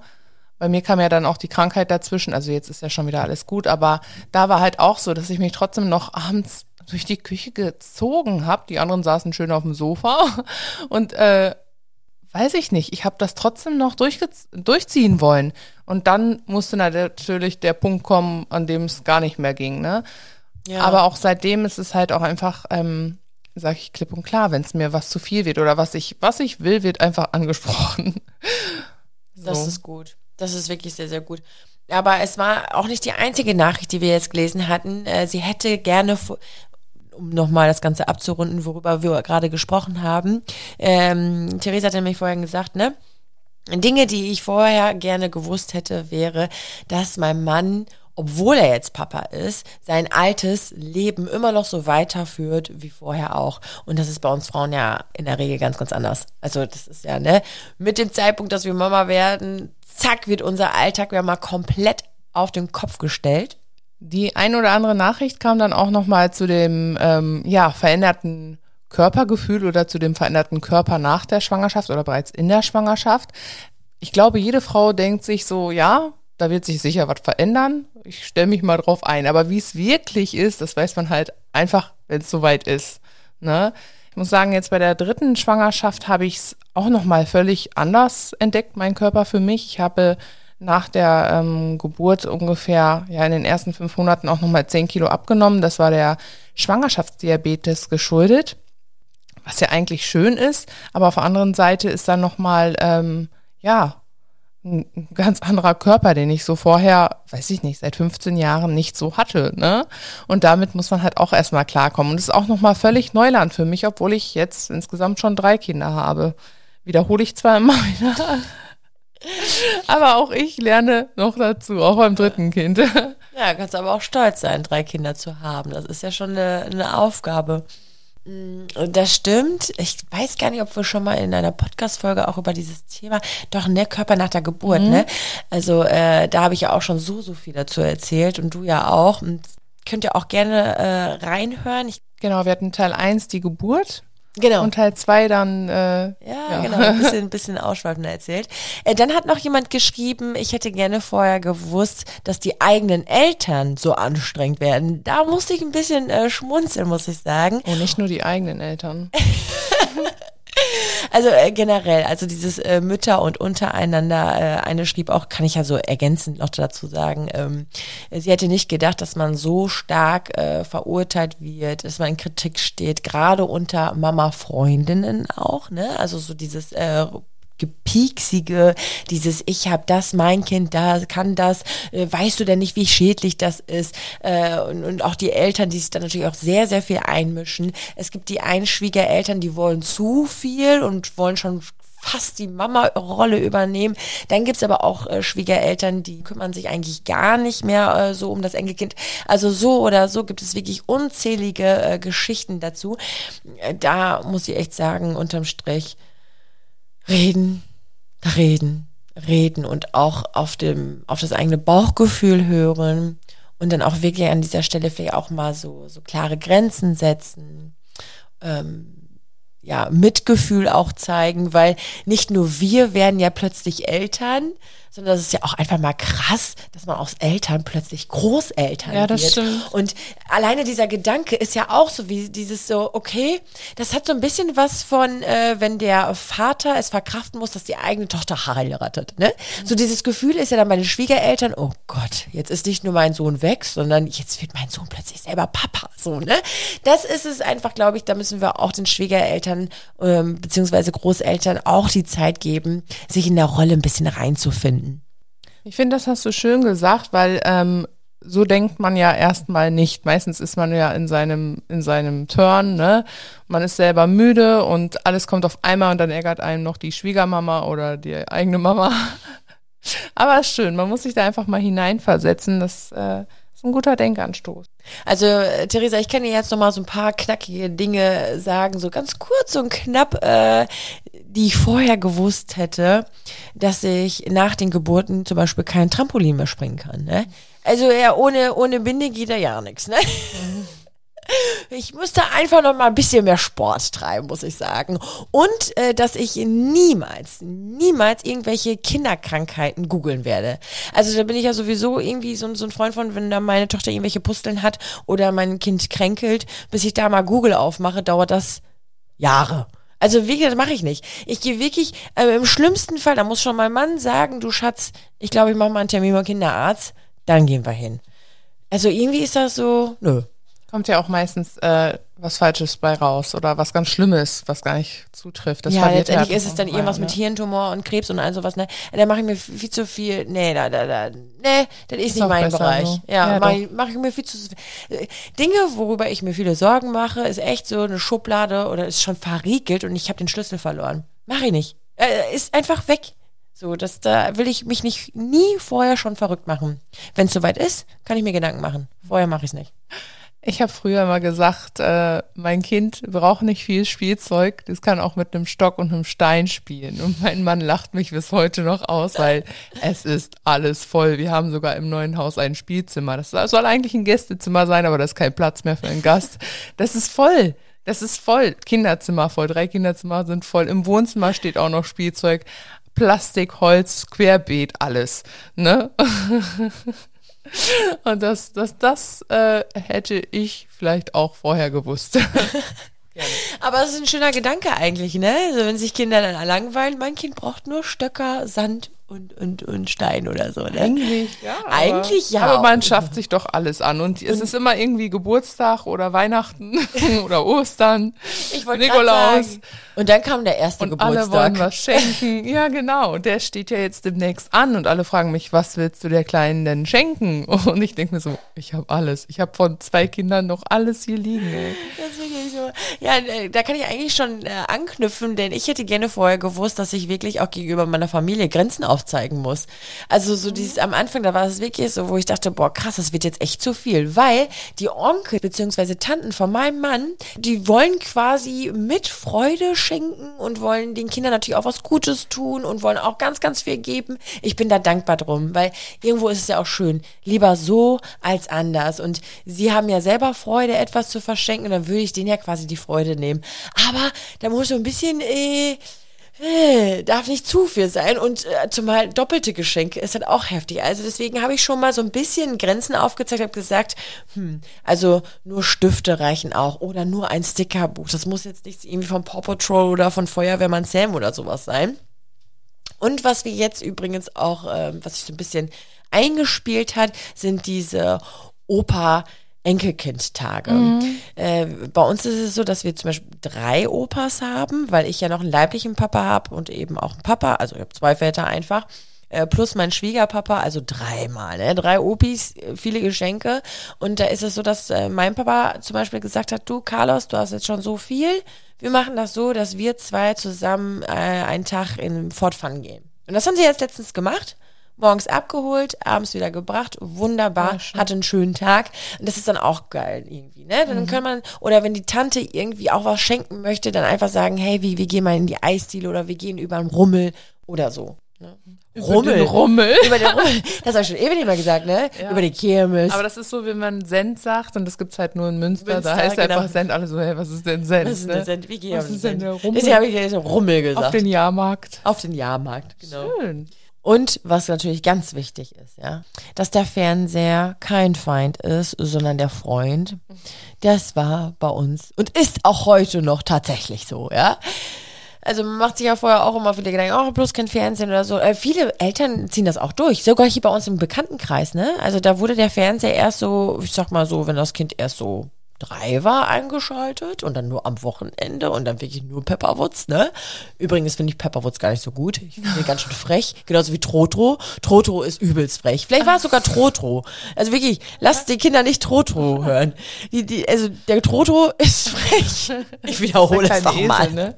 S3: Bei mir kam ja dann auch die Krankheit dazwischen. Also jetzt ist ja schon wieder alles gut, aber da war halt auch so, dass ich mich trotzdem noch abends durch die Küche gezogen habe. Die anderen saßen schön auf dem Sofa und äh, weiß ich nicht. Ich habe das trotzdem noch durchziehen wollen. Und dann musste natürlich der Punkt kommen, an dem es gar nicht mehr ging. Ne?
S2: Ja.
S3: Aber auch seitdem ist es halt auch einfach, ähm, sage ich klipp und klar, wenn es mir was zu viel wird oder was ich, was ich will, wird einfach angesprochen.
S2: Das
S3: So.
S2: ist gut. Das ist wirklich sehr, sehr gut. Aber es war auch nicht die einzige Nachricht, die wir jetzt gelesen hatten. Äh, sie hätte gerne, um nochmal das Ganze abzurunden, worüber wir gerade gesprochen haben. Ähm, Theresa hat nämlich vorhin gesagt, ne? Dinge, die ich vorher gerne gewusst hätte, wäre, dass mein Mann, obwohl er jetzt Papa ist, sein altes Leben immer noch so weiterführt wie vorher auch. Und das ist bei uns Frauen ja in der Regel ganz, ganz anders. Also das ist ja, ne, mit dem Zeitpunkt, dass wir Mama werden, zack, wird unser Alltag ja mal komplett auf den Kopf gestellt.
S3: Die ein oder andere Nachricht kam dann auch nochmal zu dem ähm, ja, veränderten Körpergefühl oder zu dem veränderten Körper nach der Schwangerschaft oder bereits in der Schwangerschaft. Ich glaube, jede Frau denkt sich so, ja, da wird sich sicher was verändern. Ich stelle mich mal drauf ein. Aber wie es wirklich ist, das weiß man halt einfach, wenn es soweit ist. Ne? Ich muss sagen, jetzt bei der dritten Schwangerschaft habe ich es auch nochmal völlig anders entdeckt, mein Körper für mich. Ich habe nach der ähm, Geburt ungefähr ja in den ersten fünf Monaten auch nochmal zehn Kilo abgenommen. Das war der Schwangerschaftsdiabetes geschuldet, was ja eigentlich schön ist, aber auf der anderen Seite ist dann nochmal, ähm, ja, ein ganz anderer Körper, den ich so vorher, weiß ich nicht, seit 15 Jahren nicht so hatte, ne? Und damit muss man halt auch erstmal klarkommen. Und das ist auch nochmal völlig Neuland für mich, obwohl ich jetzt insgesamt schon drei Kinder habe. Wiederhole ich zwar immer wieder. Aber auch ich lerne noch dazu, auch beim dritten Kind.
S2: Ja, kannst aber auch stolz sein, drei Kinder zu haben. Das ist ja schon eine, eine Aufgabe. Das stimmt. Ich weiß gar nicht, ob wir schon mal in einer Podcast-Folge auch über dieses Thema, doch, ne, Körper nach der Geburt, ne? Also, äh, da habe ich ja auch schon so, so viel dazu erzählt und du ja auch. Und könnt ihr auch gerne äh, reinhören. Ich,
S3: Genau, wir hatten Teil 1 die Geburt
S2: genau.
S3: und Teil 2 dann, äh,
S2: Ja, genau, ein bisschen, ein bisschen ausschweifender erzählt. Äh, dann hat noch jemand geschrieben, ich hätte gerne vorher gewusst, dass die eigenen Eltern so anstrengend werden. Da musste ich ein bisschen äh, schmunzeln, muss ich sagen.
S3: oh, nicht nur die eigenen Eltern.
S2: Also äh, generell, also dieses äh, Mütter und untereinander, äh, eine schrieb auch, kann ich ja so ergänzend noch dazu sagen, ähm, sie hätte nicht gedacht, dass man so stark äh, verurteilt wird, dass man in Kritik steht, gerade unter Mama-Freundinnen auch, ne? Also so dieses äh, gepieksige, dieses ich habe das, mein Kind da kann das, äh, weißt du denn nicht, wie schädlich das ist äh, und, und auch die Eltern, die sich dann natürlich auch sehr, sehr viel einmischen. Es gibt die einen Schwiegereltern, die wollen zu viel und wollen schon fast die Mama-Rolle übernehmen. Dann gibt's aber auch äh, Schwiegereltern, die kümmern sich eigentlich gar nicht mehr äh, so um das Enkelkind. Also so oder so gibt es wirklich unzählige äh, Geschichten dazu. Äh, da muss ich echt sagen, unterm Strich, reden, reden, reden und auch auf dem, auf das eigene Bauchgefühl hören und dann auch wirklich an dieser Stelle vielleicht auch mal so, so klare Grenzen setzen. ähm, ja, Mitgefühl auch zeigen, weil nicht nur wir werden ja plötzlich Eltern, sondern das ist ja auch einfach mal krass, dass man aus Eltern plötzlich Großeltern
S3: Ja, das
S2: wird.
S3: stimmt.
S2: Und alleine dieser Gedanke ist ja auch so wie dieses so, okay, das hat so ein bisschen was von, äh, wenn der Vater es verkraften muss, dass die eigene Tochter heiratet. Ne? So dieses Gefühl ist ja dann bei den Schwiegereltern, oh Gott, jetzt ist nicht nur mein Sohn weg, sondern jetzt wird mein Sohn plötzlich selber Papa. So, ne? Das ist es einfach, glaube ich, da müssen wir auch den Schwiegereltern ähm, beziehungsweise Großeltern auch die Zeit geben, sich in der Rolle ein bisschen reinzufinden.
S3: Ich finde, das hast du schön gesagt, weil ähm, so denkt man ja erstmal nicht. Meistens ist man ja in seinem, in seinem Turn, ne? Man ist selber müde und alles kommt auf einmal und dann ärgert einen noch die Schwiegermama oder die eigene Mama. Aber ist schön, man muss sich da einfach mal hineinversetzen. Das äh, ist ein guter Denkanstoß.
S2: Also, äh, Theresa, ich kann dir jetzt noch mal so ein paar knackige Dinge sagen, so ganz kurz und knapp, äh, die ich vorher gewusst hätte, dass ich nach den Geburten zum Beispiel kein Trampolin mehr springen kann. Ne? Also ja, ohne, ohne Binde geht da ja nichts. Ne? Ich musste einfach noch mal ein bisschen mehr Sport treiben, muss ich sagen. Und äh, dass ich niemals, niemals irgendwelche Kinderkrankheiten googeln werde. Also da bin ich ja sowieso irgendwie so, so ein Freund von, wenn da meine Tochter irgendwelche Pusteln hat oder mein Kind kränkelt, bis ich da mal Google aufmache, dauert das Jahre. Also gesagt, das mache ich nicht. Ich gehe wirklich, äh, im schlimmsten Fall, da muss schon mein Mann sagen, du Schatz, ich glaube, ich mache mal einen Termin beim Kinderarzt, dann gehen wir hin. Also irgendwie ist das so, nö.
S3: Kommt ja auch meistens äh, was Falsches bei raus oder was ganz Schlimmes, was gar nicht zutrifft. Das
S2: ja, letztendlich ist es dann irgendwas mit? Hirntumor und Krebs und all sowas, ne? Da mache ich mir viel zu viel, nee, da, da, da, nee, das ist, nicht
S3: auch
S2: mein Bereich.
S3: so.
S2: Ja,
S3: Ja,
S2: mache ich, mach ich mir viel zu äh, Dinge, worüber ich mir viele Sorgen mache, ist echt so eine Schublade oder ist schon verriegelt und ich habe den Schlüssel verloren. Mache ich nicht. Äh, ist einfach weg. So, das, da will ich mich nicht nie vorher schon verrückt machen. Wenn es soweit ist, kann ich mir Gedanken machen. Vorher mache ich es nicht.
S3: Ich habe früher immer gesagt, äh, mein Kind braucht nicht viel Spielzeug, das kann auch mit einem Stock und einem Stein spielen. Und mein Mann lacht mich bis heute noch aus, weil es ist alles voll. Wir haben sogar im neuen Haus ein Spielzimmer. Das soll eigentlich ein Gästezimmer sein, aber da ist kein Platz mehr für einen Gast. Das ist voll. Das ist voll. Kinderzimmer voll. Drei Kinderzimmer sind voll. Im Wohnzimmer steht auch noch Spielzeug. Plastik, Holz, Querbeet, alles. Ne? Und das, das, das äh, hätte ich vielleicht auch vorher gewusst.
S2: Aber es ist ein schöner Gedanke eigentlich, ne? Also wenn sich Kinder dann langweilen, mein Kind braucht nur Stöcker, Sand und, und, und Stein oder so, ne?
S3: ja.
S2: Eigentlich ja.
S3: Aber man schafft sich doch alles an. Und es ist immer irgendwie Geburtstag oder Weihnachten oder Ostern.
S2: Ich wollte
S3: Nikolaus.
S2: Sagen. Und dann kam der erste
S3: Und alle
S2: Geburtstag.
S3: wollen was schenken. Ja, genau. Und der steht ja jetzt demnächst an und alle fragen mich, was willst du der Kleinen denn schenken? Und ich denke mir so, ich habe alles. Ich habe von zwei Kindern noch alles hier liegen. Ey.
S2: Das wirklich so. Ja, äh, da kann ich eigentlich schon äh, anknüpfen, denn ich hätte gerne vorher gewusst, dass ich wirklich auch gegenüber meiner Familie Grenzen aufzeigen muss. Also so dieses am Anfang, da war es wirklich so, wo ich dachte, boah, krass, das wird jetzt echt zu viel, weil die Onkel bzw. Tanten von meinem Mann, die wollen quasi mit Freude schenken und wollen den Kindern natürlich auch was Gutes tun und wollen auch ganz, ganz viel geben. Ich bin da dankbar drum, weil irgendwo ist es ja auch schön, lieber so als anders. Und sie haben ja selber Freude, etwas zu verschenken und dann würde ich denen ja quasi die Freude nehmen. Aber da muss so ein bisschen, äh, äh, darf nicht zu viel sein und äh, zumal doppelte Geschenke ist halt auch heftig. Also deswegen habe ich schon mal so ein bisschen Grenzen aufgezeigt, habe gesagt, hm, also nur Stifte reichen auch oder nur ein Stickerbuch. Das muss jetzt nichts irgendwie von Paw Patrol oder von Feuerwehrmann Sam oder sowas sein. Und was wir jetzt übrigens auch, ähm, was sich so ein bisschen eingespielt hat, sind diese Opa- Enkelkindtage. Äh, bei uns ist es so, dass wir zum Beispiel drei Opas haben, weil ich ja noch einen leiblichen Papa habe und eben auch einen Papa, also ich habe zwei Väter einfach, äh, plus mein Schwiegerpapa, also dreimal, ne? drei Opis, äh, viele Geschenke. Und da ist es so, dass äh, mein Papa zum Beispiel gesagt hat, du Carlos, du hast jetzt schon so viel, wir machen das so, dass wir zwei zusammen äh, einen Tag in Fort Fun gehen. Und das haben sie jetzt letztens gemacht morgens abgeholt, abends wieder gebracht, wunderbar, hatte einen schönen Tag. Und das ist dann auch geil irgendwie, ne? Dann kann man, oder wenn die Tante irgendwie auch was schenken möchte, dann einfach sagen, hey, wir, wir gehen mal in die Eisdiele oder wir gehen über einen Rummel oder so. Ne?
S3: Über den Rummel.
S2: Über den Rummel. Das habe ich schon ewig nicht mehr gesagt, ne?
S3: Ja.
S2: Über die Kirmes.
S3: Aber das ist so, wenn man Send sagt und das gibt's halt nur in Münster,
S2: Münster,
S3: da heißt
S2: genau.
S3: einfach Send, alle so, hey, was ist denn Send?
S2: was ist
S3: ne?
S2: denn Send? Wie geht
S3: Was ist denn der Rummel?
S2: Deswegen habe ich ja so Rummel gesagt.
S3: Auf den Jahrmarkt.
S2: Auf den Jahrmarkt, genau.
S3: Schön.
S2: Und was natürlich ganz wichtig ist, ja, dass der Fernseher kein Feind ist, sondern der Freund. Das war bei uns und ist auch heute noch tatsächlich so, ja. Also man macht sich ja vorher auch immer viele Gedanken, oh, bloß kein Fernsehen oder so. Äh, viele Eltern ziehen das auch durch, sogar hier bei uns im Bekanntenkreis, ne? Also da wurde der Fernseher erst so, ich sag mal so, wenn das Kind erst so drei war eingeschaltet und dann nur am Wochenende und dann wirklich nur Pepperwoods, ne? Übrigens finde ich Pepperwoods gar nicht so gut. Ich finde ganz schön frech, genauso wie Trotro. Trotro ist übelst frech. Vielleicht war es sogar Trotro. Also wirklich, lasst die Kinder nicht Trotro hören. Die, die, also der Trotro ist frech. Ich wiederhole es nochmal.
S3: Ne?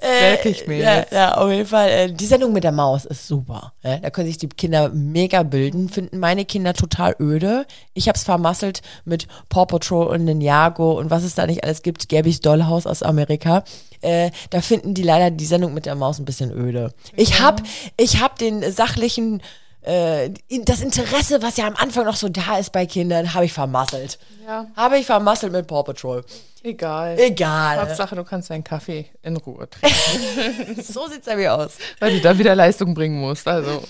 S2: Äh,
S3: Merke ich mir
S2: ja,
S3: jetzt.
S2: ja, auf jeden Fall. Äh, die Sendung mit der Maus ist super. Ja, da können sich die Kinder mega bilden. Finden meine Kinder total öde. Ich hab's vermasselt mit Paw Patrol und Ninjago und was es da nicht alles gibt. Gabys Dollhaus aus Amerika. Äh, da finden die leider die Sendung mit der Maus ein bisschen öde. Ich hab, ich hab den sachlichen äh, das Interesse, was ja am Anfang noch so da ist bei Kindern, habe ich vermasselt.
S3: Ja.
S2: Habe ich vermasselt mit Paw Patrol.
S3: Egal.
S2: Egal.
S3: Hauptsache, du kannst deinen Kaffee in Ruhe trinken,
S2: So sieht's nämlich aus.
S3: weil du da wieder Leistung bringen musst. Also,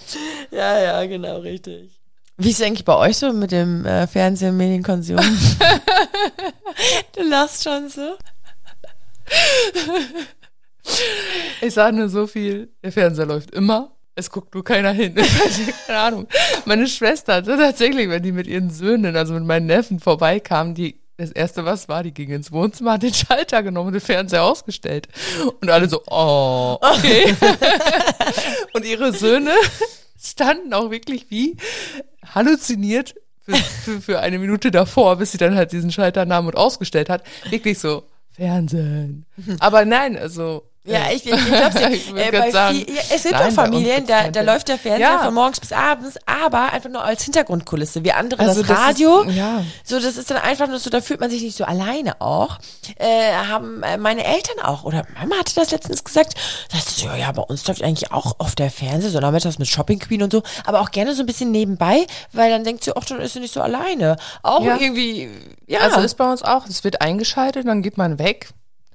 S2: Ja, ja, genau, richtig. Wie ist es eigentlich bei euch so mit dem äh, Fernsehen, Medienkonsum? du lachst schon so.
S3: ich sage nur so viel, der Fernseher läuft immer. Es guckt nur keiner hin. Keine Ahnung. Meine Schwester tatsächlich, wenn die mit ihren Söhnen, also mit meinen Neffen vorbeikamen, die das erste was war, die ging ins Wohnzimmer, hat den Schalter genommen und den Fernseher ausgestellt. Und alle so, oh, okay. und ihre Söhne standen auch wirklich wie halluziniert für, für, für eine Minute davor, bis sie dann halt diesen Schalter und ausgestellt hat. Wirklich so, Fernsehen. Aber nein, also.
S2: Ja, ich, ich.
S3: Ich würd
S2: äh, bei
S3: sagen,
S2: viel, ja, es
S3: nein,
S2: doch Familien, da, da läuft der Fernseher
S3: Ja.
S2: von morgens bis abends, aber einfach nur als Hintergrundkulisse. Wir andere
S3: Also
S2: das
S3: das ist-
S2: Radio.
S3: ja.
S2: So, das ist dann einfach nur so, da fühlt man sich nicht so alleine auch. Äh, haben äh, meine Eltern auch, oder Mama hatte das letztens gesagt, das ist, ja, ja, bei uns läuft eigentlich auch auf der Fernseher, so nachmittags mit Shopping Queen und so, aber auch gerne so ein bisschen nebenbei, weil dann denkt sie, ach, dann ist sie nicht so alleine. Auch
S3: Ja.
S2: irgendwie, ja.
S3: Also ist bei uns auch, es wird eingeschaltet, dann geht man weg,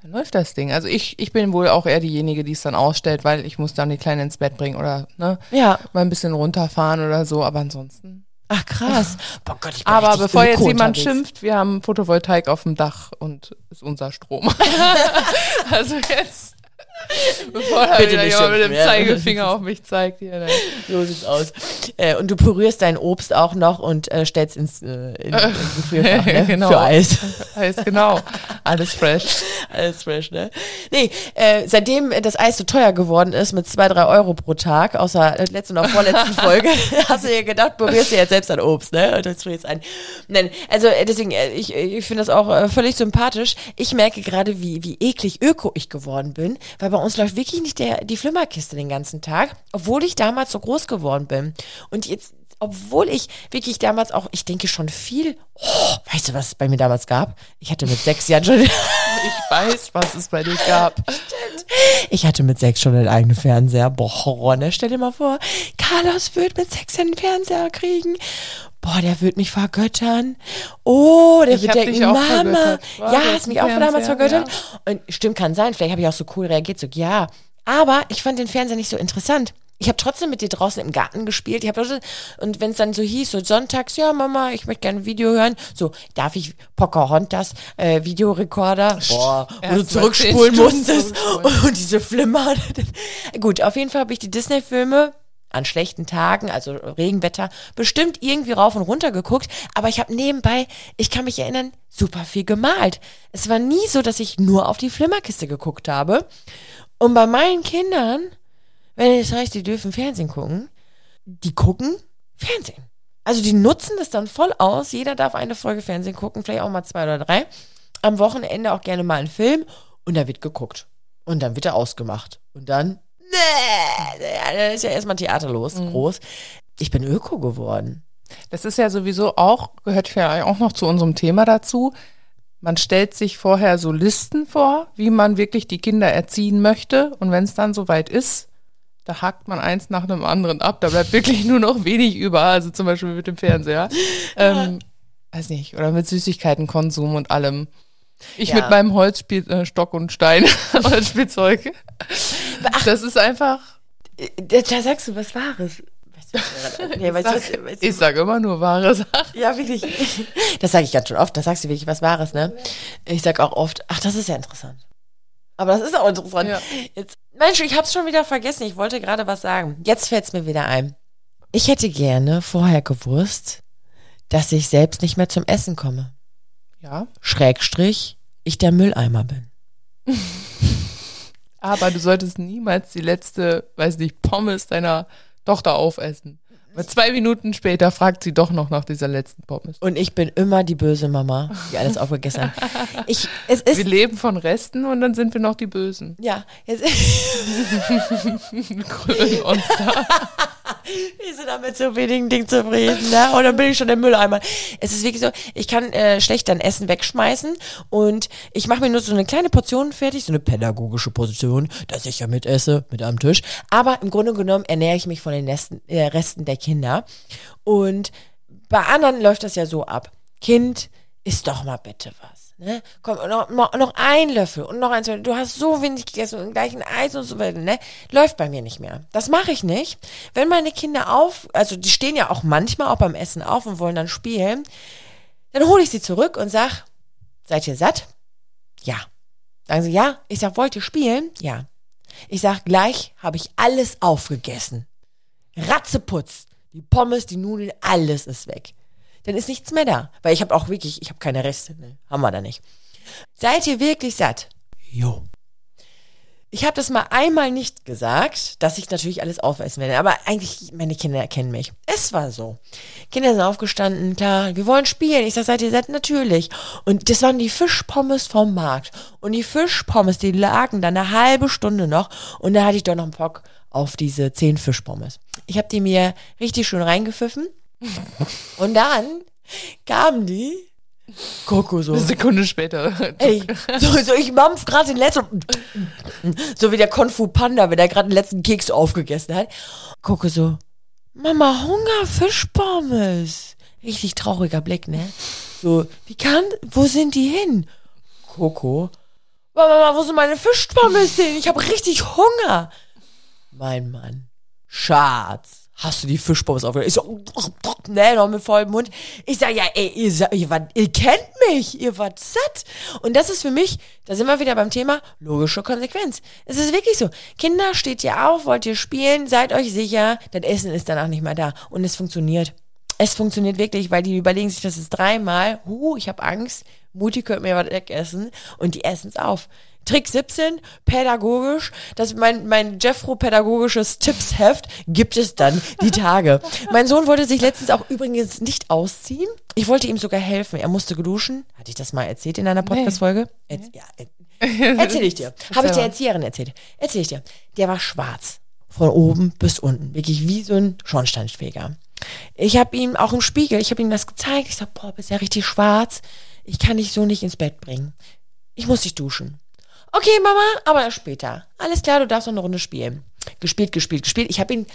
S3: dann läuft das Ding. Also ich, ich bin wohl auch eher diejenige, die es dann ausstellt, weil ich muss dann die Kleine ins Bett bringen oder ne,
S2: ja.
S3: mal ein bisschen runterfahren oder so, aber ansonsten.
S2: Ach krass. Boah Gott, ich bin
S3: Aber bevor jetzt jemand
S2: unterwegs.
S3: schimpft, wir haben Photovoltaik auf dem Dach und ist unser Strom. also jetzt, bevor da
S2: Bitte
S3: wieder
S2: nicht
S3: jemand mit dem. Zeigefinger auf mich zeigt hier. Ne?
S2: So sieht's aus. Äh, und du pürierst dein Obst auch noch und äh, stellst ins äh, in, in Gefrierfach, ne?
S3: Genau.
S2: Für Eis.
S3: Heißt genau, alles fresh.
S2: Alles fresh, ne? Nee, äh, seitdem das Eis so teuer geworden ist mit zwei, drei Euro pro Tag, außer der letzten oder vorletzten Folge, hast du dir gedacht, probierst du jetzt selbst dein Obst, ne? Und das frierst ein. Nein, also äh, deswegen, äh, ich, ich finde das auch äh, völlig sympathisch. Ich merke gerade, wie, wie eklig öko ich geworden bin, weil bei uns läuft wirklich nicht der, die Flimmerkiste den ganzen Tag, obwohl ich damals so groß geworden bin. Und jetzt obwohl ich wirklich damals auch, ich denke schon viel, oh, weißt du, was es bei mir damals gab? Ich hatte mit sechs Jahren schon,
S3: Ich weiß, was es bei dir gab.
S2: ich hatte mit sechs schon einen eigenen Fernseher. Boah, Horror, ne? Stell dir mal vor, Carlos wird mit sechs einen Fernseher kriegen. Boah, der wird mich vergöttern. Oh, der
S3: Ich
S2: wird denken, Mama.
S3: War
S2: Ja, hast mich auch damals
S3: Fernseher?
S2: vergöttert. Und stimmt, kann sein. Vielleicht habe ich auch so cool reagiert. So, ja. Aber ich fand den Fernseher nicht so interessant. Ich habe trotzdem mit dir draußen im Garten gespielt. Ich hab, und wenn es dann so hieß, so sonntags, ja, Mama, ich möchte gerne ein Video hören. So, darf ich Pocahontas äh, Videorekorder? Boah, wo du zurückspulen
S3: 10 Stunden
S2: musstest.
S3: zurückspulen.
S2: Und diese Flimmer. Gut, auf jeden Fall habe ich die Disney-Filme an schlechten Tagen, also Regenwetter, bestimmt irgendwie rauf und runter geguckt, aber ich habe nebenbei, ich kann mich erinnern, super viel gemalt. Es war nie so, dass ich nur auf die Flimmerkiste geguckt habe. Und bei meinen Kindern, wenn es heißt, die dürfen Fernsehen gucken, die gucken Fernsehen. Also die nutzen das dann voll aus. Jeder darf eine Folge Fernsehen gucken, vielleicht auch mal zwei oder drei. Am Wochenende auch gerne mal einen Film und da wird geguckt. Und dann wird er ausgemacht. Und dann, da ist ja erstmal Theater los, groß. Ich bin Öko geworden.
S3: Das ist ja sowieso auch, gehört ja auch noch zu unserem Thema dazu. Man stellt sich vorher so Listen vor, wie man wirklich die Kinder erziehen möchte. Und wenn es dann soweit ist, da hackt man eins nach dem anderen ab. Da bleibt wirklich nur noch wenig über. Also zum Beispiel mit dem Fernseher. Ähm, weiß nicht. Oder mit Süßigkeitenkonsum und allem. Ich
S2: Ja.
S3: mit meinem Holzspiel, äh, Stock und Stein, Holzspielzeug. Das ist einfach.
S2: Da, da sagst du was Wahres. Weißt du, nee, weißt du, weißt du,
S3: ich sage immer nur wahre Sachen.
S2: Ja, wirklich. Das sage ich ganz schön oft. Das sagst du wirklich was Wahres, ne? Ich sag auch oft, ach, das ist ja interessant. Aber das ist auch interessant.
S3: Ja.
S2: Jetzt, Mensch, ich hab's schon wieder vergessen. Ich wollte gerade was sagen. Jetzt fällt's mir wieder ein. Ich hätte gerne vorher gewusst, dass ich selbst nicht mehr zum Essen komme.
S3: Ja.
S2: Schrägstrich, ich der Mülleimer bin.
S3: Aber du solltest niemals die letzte, weiß nicht, Pommes deiner Tochter aufessen. Weil zwei Minuten später fragt sie doch noch nach dieser letzten Pommes.
S2: Und ich bin immer die böse Mama, die alles aufgegessen hat. Ich, es ist,
S3: Wir leben von Resten und dann sind wir noch die Bösen.
S2: ja, es
S3: Krölen uns da.
S2: Wir sind damit so wenigen Dingen zufrieden, ne? Und dann bin ich schon der Mülleimer. Es ist wirklich so, ich kann äh, schlecht dann Essen wegschmeißen und ich mache mir nur so eine kleine Portion fertig, so eine pädagogische Portion, dass ich ja mit esse, mit am Tisch. Aber im Grunde genommen ernähre ich mich von den Resten, äh, Resten der Kinder. Und bei anderen läuft das ja so ab. Kind, isst doch mal bitte was. Ne? Komm, noch, noch, ein Löffel und noch eins. Du hast so wenig gegessen und gleich ein Eis und so weiter. Ne? Läuft bei mir nicht mehr. Das mache ich nicht. Wenn meine Kinder auf, also die stehen ja auch manchmal auch beim Essen auf und wollen dann spielen, dann hole ich sie zurück und sag, seid ihr satt? Ja. Sagen sie, ja. Ich sag, wollt ihr spielen? Ja. Ich sag, gleich habe ich alles aufgegessen. Ratzeputz. Die Pommes, die Nudeln, alles ist weg. Dann ist nichts mehr da. Weil ich habe auch wirklich, ich habe keine Reste. Ne? Haben wir da nicht. Seid ihr wirklich satt? Jo. Ich habe das mal einmal nicht gesagt, dass ich natürlich alles aufessen werde. Aber eigentlich, meine Kinder erkennen mich. Es war so. Kinder sind aufgestanden, klar, wir wollen spielen. Ich sag, seid ihr satt? Natürlich. Und das waren die Fischpommes vom Markt. Und die Fischpommes, die lagen da eine halbe Stunde noch. Und da hatte ich doch noch einen Bock auf diese zehn Fischpommes. Ich habe die mir richtig schön reingepfiffen. Und dann kamen die. Coco so.
S3: Eine Sekunde später.
S2: Ey, so, so ich mampf gerade den letzten. So wie der Kung Fu Panda, wenn er gerade den letzten Keks aufgegessen hat. Gucke so, Mama, Hunger, Fischpommes. Richtig trauriger Blick, ne? So, wie kann, wo sind die hin? Coco, Mama, wo sind meine Fischpommes hin? Ich habe richtig Hunger. Mein Mann, Schatz, hast du die Fischpommes aufgegessen? Ich so, ne, noch mit vollem Mund. Ich sag, ja, ey, ihr, ihr, wart, ihr kennt mich, ihr wart satt. Und das ist für mich, da sind wir wieder beim Thema logische Konsequenz. Es ist wirklich so. Kinder, steht ihr auf, wollt ihr spielen, seid euch sicher, das Essen ist danach nicht mehr da. Und es funktioniert. Es funktioniert wirklich, weil die überlegen sich das ist dreimal. Huh, ich habe Angst. Mutti könnte mir was wegessen. Und die essen es auf. Trick 17, pädagogisch. Das ist mein, mein Jeffro pädagogisches Tippsheft gibt es dann die Tage. mein Sohn wollte sich letztens auch übrigens nicht ausziehen. Ich wollte ihm sogar helfen. Er musste geduschen. Hatte ich das mal erzählt in einer Podcast-Folge? Erz- Ja, äh, erzähl ich dir. Habe ich der Erzieherin erzählt. Erzähl ich dir. Der war schwarz. Von oben bis unten. Wirklich wie so ein Schornsteinfeger. Ich habe ihm auch im Spiegel, ich habe ihm das gezeigt. Ich sag, boah, bist ja richtig schwarz. Ich kann dich so nicht ins Bett bringen. Ich muss dich duschen. Okay, Mama, aber später. Alles klar, du darfst noch eine Runde spielen. Gespielt, gespielt, gespielt. Ich habe ihn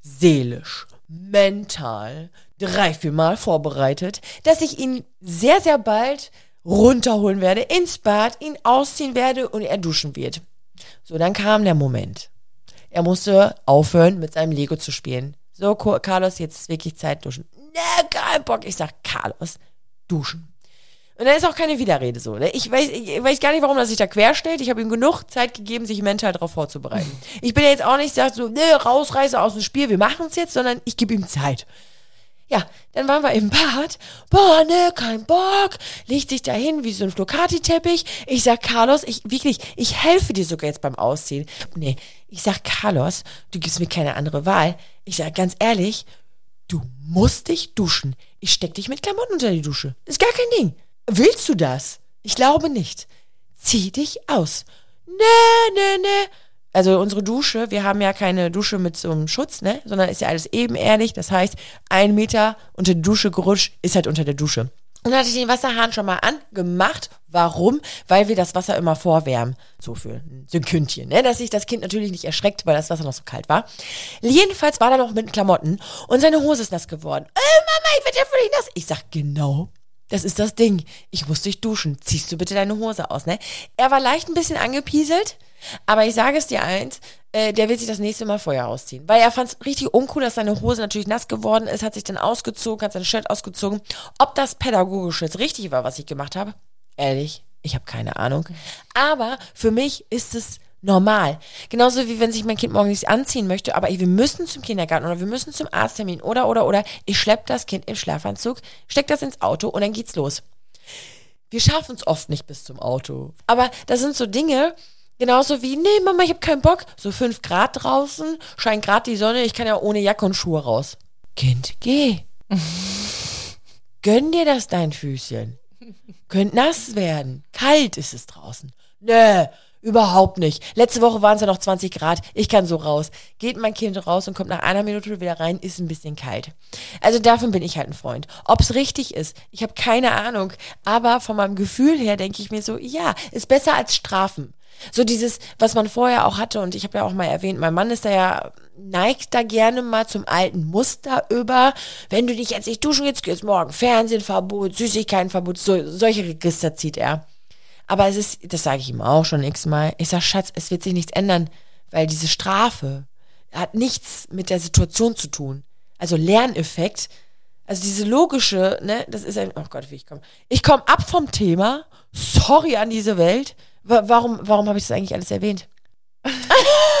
S2: seelisch, mental drei, vier Mal vorbereitet, dass ich ihn sehr, sehr bald runterholen werde, ins Bad, ihn ausziehen werde und er duschen wird. So, dann kam der Moment. Er musste aufhören, mit seinem Lego zu spielen. So, Carlos, jetzt ist wirklich Zeit duschen. Ne, kein Bock. Ich sag, Carlos, duschen. Und dann ist auch keine Widerrede so. Ne? Ich, weiß, ich weiß gar nicht, warum er sich da querstellt. Ich habe ihm genug Zeit gegeben, sich mental darauf vorzubereiten. Ich bin ja jetzt auch nicht, sag so, ne, rausreiße aus dem Spiel, wir machen es jetzt, sondern ich gebe ihm Zeit. Ja, dann waren wir im Bad. Boah, ne, kein Bock. Legt sich da hin wie so ein Flocati-Teppich. Ich sag, Carlos, ich wirklich, ich helfe dir sogar jetzt beim Ausziehen. Nee, ich sag, Carlos, du gibst mir keine andere Wahl. Ich sag ganz ehrlich, du musst dich duschen. Ich steck dich mit Klamotten unter die Dusche. Ist gar kein Ding. Willst du das? Ich glaube nicht. Zieh dich aus. Nee, nee, nee. Also unsere Dusche, wir haben ja keine Dusche mit so einem Schutz, ne? Sondern ist ja alles ebenerdig. Das heißt, ein Meter unter die Dusche gerutscht, ist halt unter der Dusche. Und dann hatte ich den Wasserhahn schon mal angemacht. Warum? Weil wir das Wasser immer vorwärmen. So für ein Sekündchen, ne? Dass sich das Kind natürlich nicht erschreckt, weil das Wasser noch so kalt war. Jedenfalls war er noch mit Klamotten und seine Hose ist nass geworden. Äh, Mama, ich werde ja völlig nass. Ich sag, genau. Das ist das Ding. Ich muss dich duschen. Ziehst du bitte deine Hose aus, ne? Er war leicht ein bisschen angepieselt, aber ich sage es dir eins, äh, der wird sich das nächste Mal vorher ausziehen. Weil er fand es richtig uncool, dass seine Hose natürlich nass geworden ist, hat sich dann ausgezogen, hat sein Shirt ausgezogen. Ob das pädagogisch jetzt richtig war, was ich gemacht habe, ehrlich, ich habe keine Ahnung. Aber für mich ist es normal. Genauso wie wenn sich mein Kind morgen nicht anziehen möchte, aber ey, wir müssen zum Kindergarten oder wir müssen zum Arzttermin oder oder oder ich schlepp das Kind im Schlafanzug, steck das ins Auto und dann geht's los. Wir schaffen es oft nicht bis zum Auto. Aber das sind so Dinge, genauso wie, nee, Mama, ich habe keinen Bock. So fünf Grad draußen, scheint gerade die Sonne, ich kann ja ohne Jacke und Schuhe raus. Kind, geh. Gönn dir das dein Füßchen. Könnt nass werden. Kalt ist es draußen. Nö, Überhaupt nicht. Letzte Woche waren es ja noch 20 Grad. Ich kann so raus. Geht mein Kind raus und kommt nach einer Minute wieder rein, ist ein bisschen kalt. Also davon bin ich halt ein Freund. Ob es richtig ist, ich habe keine Ahnung. Aber von meinem Gefühl her denke ich mir so, ja, ist besser als Strafen. So dieses, was man vorher auch hatte, und ich habe ja auch mal erwähnt, mein Mann ist da ja, neigt da gerne mal zum alten Muster über. Wenn du dich jetzt nicht duschen jetzt geht's morgen Fernsehverbot, Süßigkeitenverbot, so, solche Register zieht er. Aber es ist, das sage ich ihm auch schon x-mal, ich sage, Schatz, es wird sich nichts ändern, weil diese Strafe hat nichts mit der Situation zu tun. Also Lerneffekt, also diese logische, ne, das ist ein, oh Gott, wie ich komme. Ich komme ab vom Thema, sorry an diese Welt. Warum, warum habe ich das eigentlich alles erwähnt?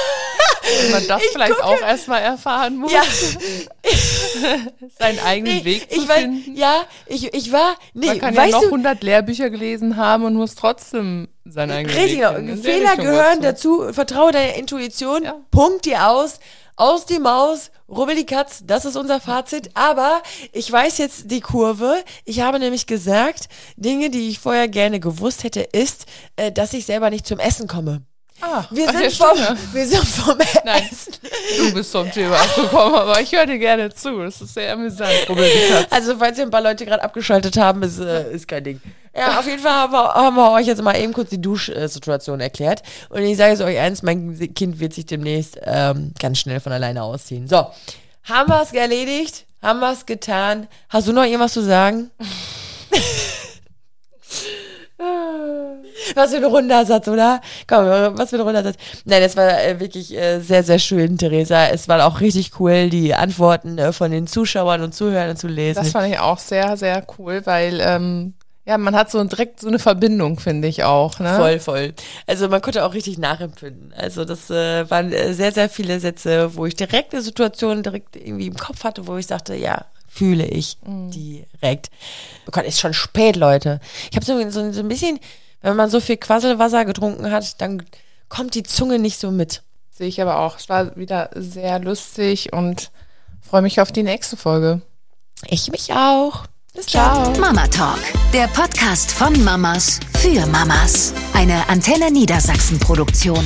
S3: Man das ich vielleicht gucke. auch erstmal erfahren muss. Ja. Seinen eigenen nee, Weg zu
S2: ich war,
S3: finden.
S2: Ja, ich, ich war, nee,
S3: Man kann ja noch 100 Lehrbücher gelesen haben und muss trotzdem seinen eigenen
S2: Richtig,
S3: Weg finden.
S2: Richtig, Fehler gehören dazu. Vertraue deiner Intuition, ja. punkt dir aus, aus die Maus, rubbel die Katz, das ist unser Fazit. Aber ich weiß jetzt die Kurve. Ich habe nämlich gesagt, Dinge, die ich vorher gerne gewusst hätte, ist, äh, dass ich selber nicht zum Essen komme.
S3: Ah,
S2: wir, sind vom, wir sind vom
S3: Nein,
S2: Essen.
S3: Du bist vom Thema abgekommen, aber ich höre dir gerne zu. Das ist sehr amüsant.
S2: Also, falls ihr ein paar Leute gerade abgeschaltet haben, ist, äh, ist kein Ding. Ja, auf jeden Fall haben wir, haben wir euch jetzt mal eben kurz die Duschsituation erklärt. Und ich sage es euch eins, mein Kind wird sich demnächst ähm, ganz schnell von alleine ausziehen. So, haben wir es erledigt? Haben wir es getan? Hast du noch irgendwas zu sagen? Was für ein runder Satz, oder? Komm, was für ein runder Satz. Nein, das war äh, wirklich äh, sehr, sehr schön, Theresa. Es war auch richtig cool, die Antworten äh, von den Zuschauern und Zuhörern zu lesen.
S3: Das fand ich auch sehr, sehr cool, weil ähm, ja, man hat so direkt so eine Verbindung, finde ich auch. Ne?
S2: Voll, voll. Also man konnte auch richtig nachempfinden. Also das äh, waren sehr, sehr viele Sätze, wo ich direkt eine Situation direkt irgendwie im Kopf hatte, wo ich sagte, ja, fühle ich mhm. direkt. Oh Gott, ist schon spät, Leute. Ich habe so, so, so ein bisschen wenn man so viel Quasselwasser getrunken hat, dann kommt die Zunge nicht so mit.
S3: Sehe ich aber auch. Es war wieder sehr lustig und freue mich auf die nächste Folge.
S2: Ich mich auch.
S1: Bis Ciao. Dann. Mama Talk, der Podcast von Mamas für Mamas. Eine Antenne Niedersachsen Produktion.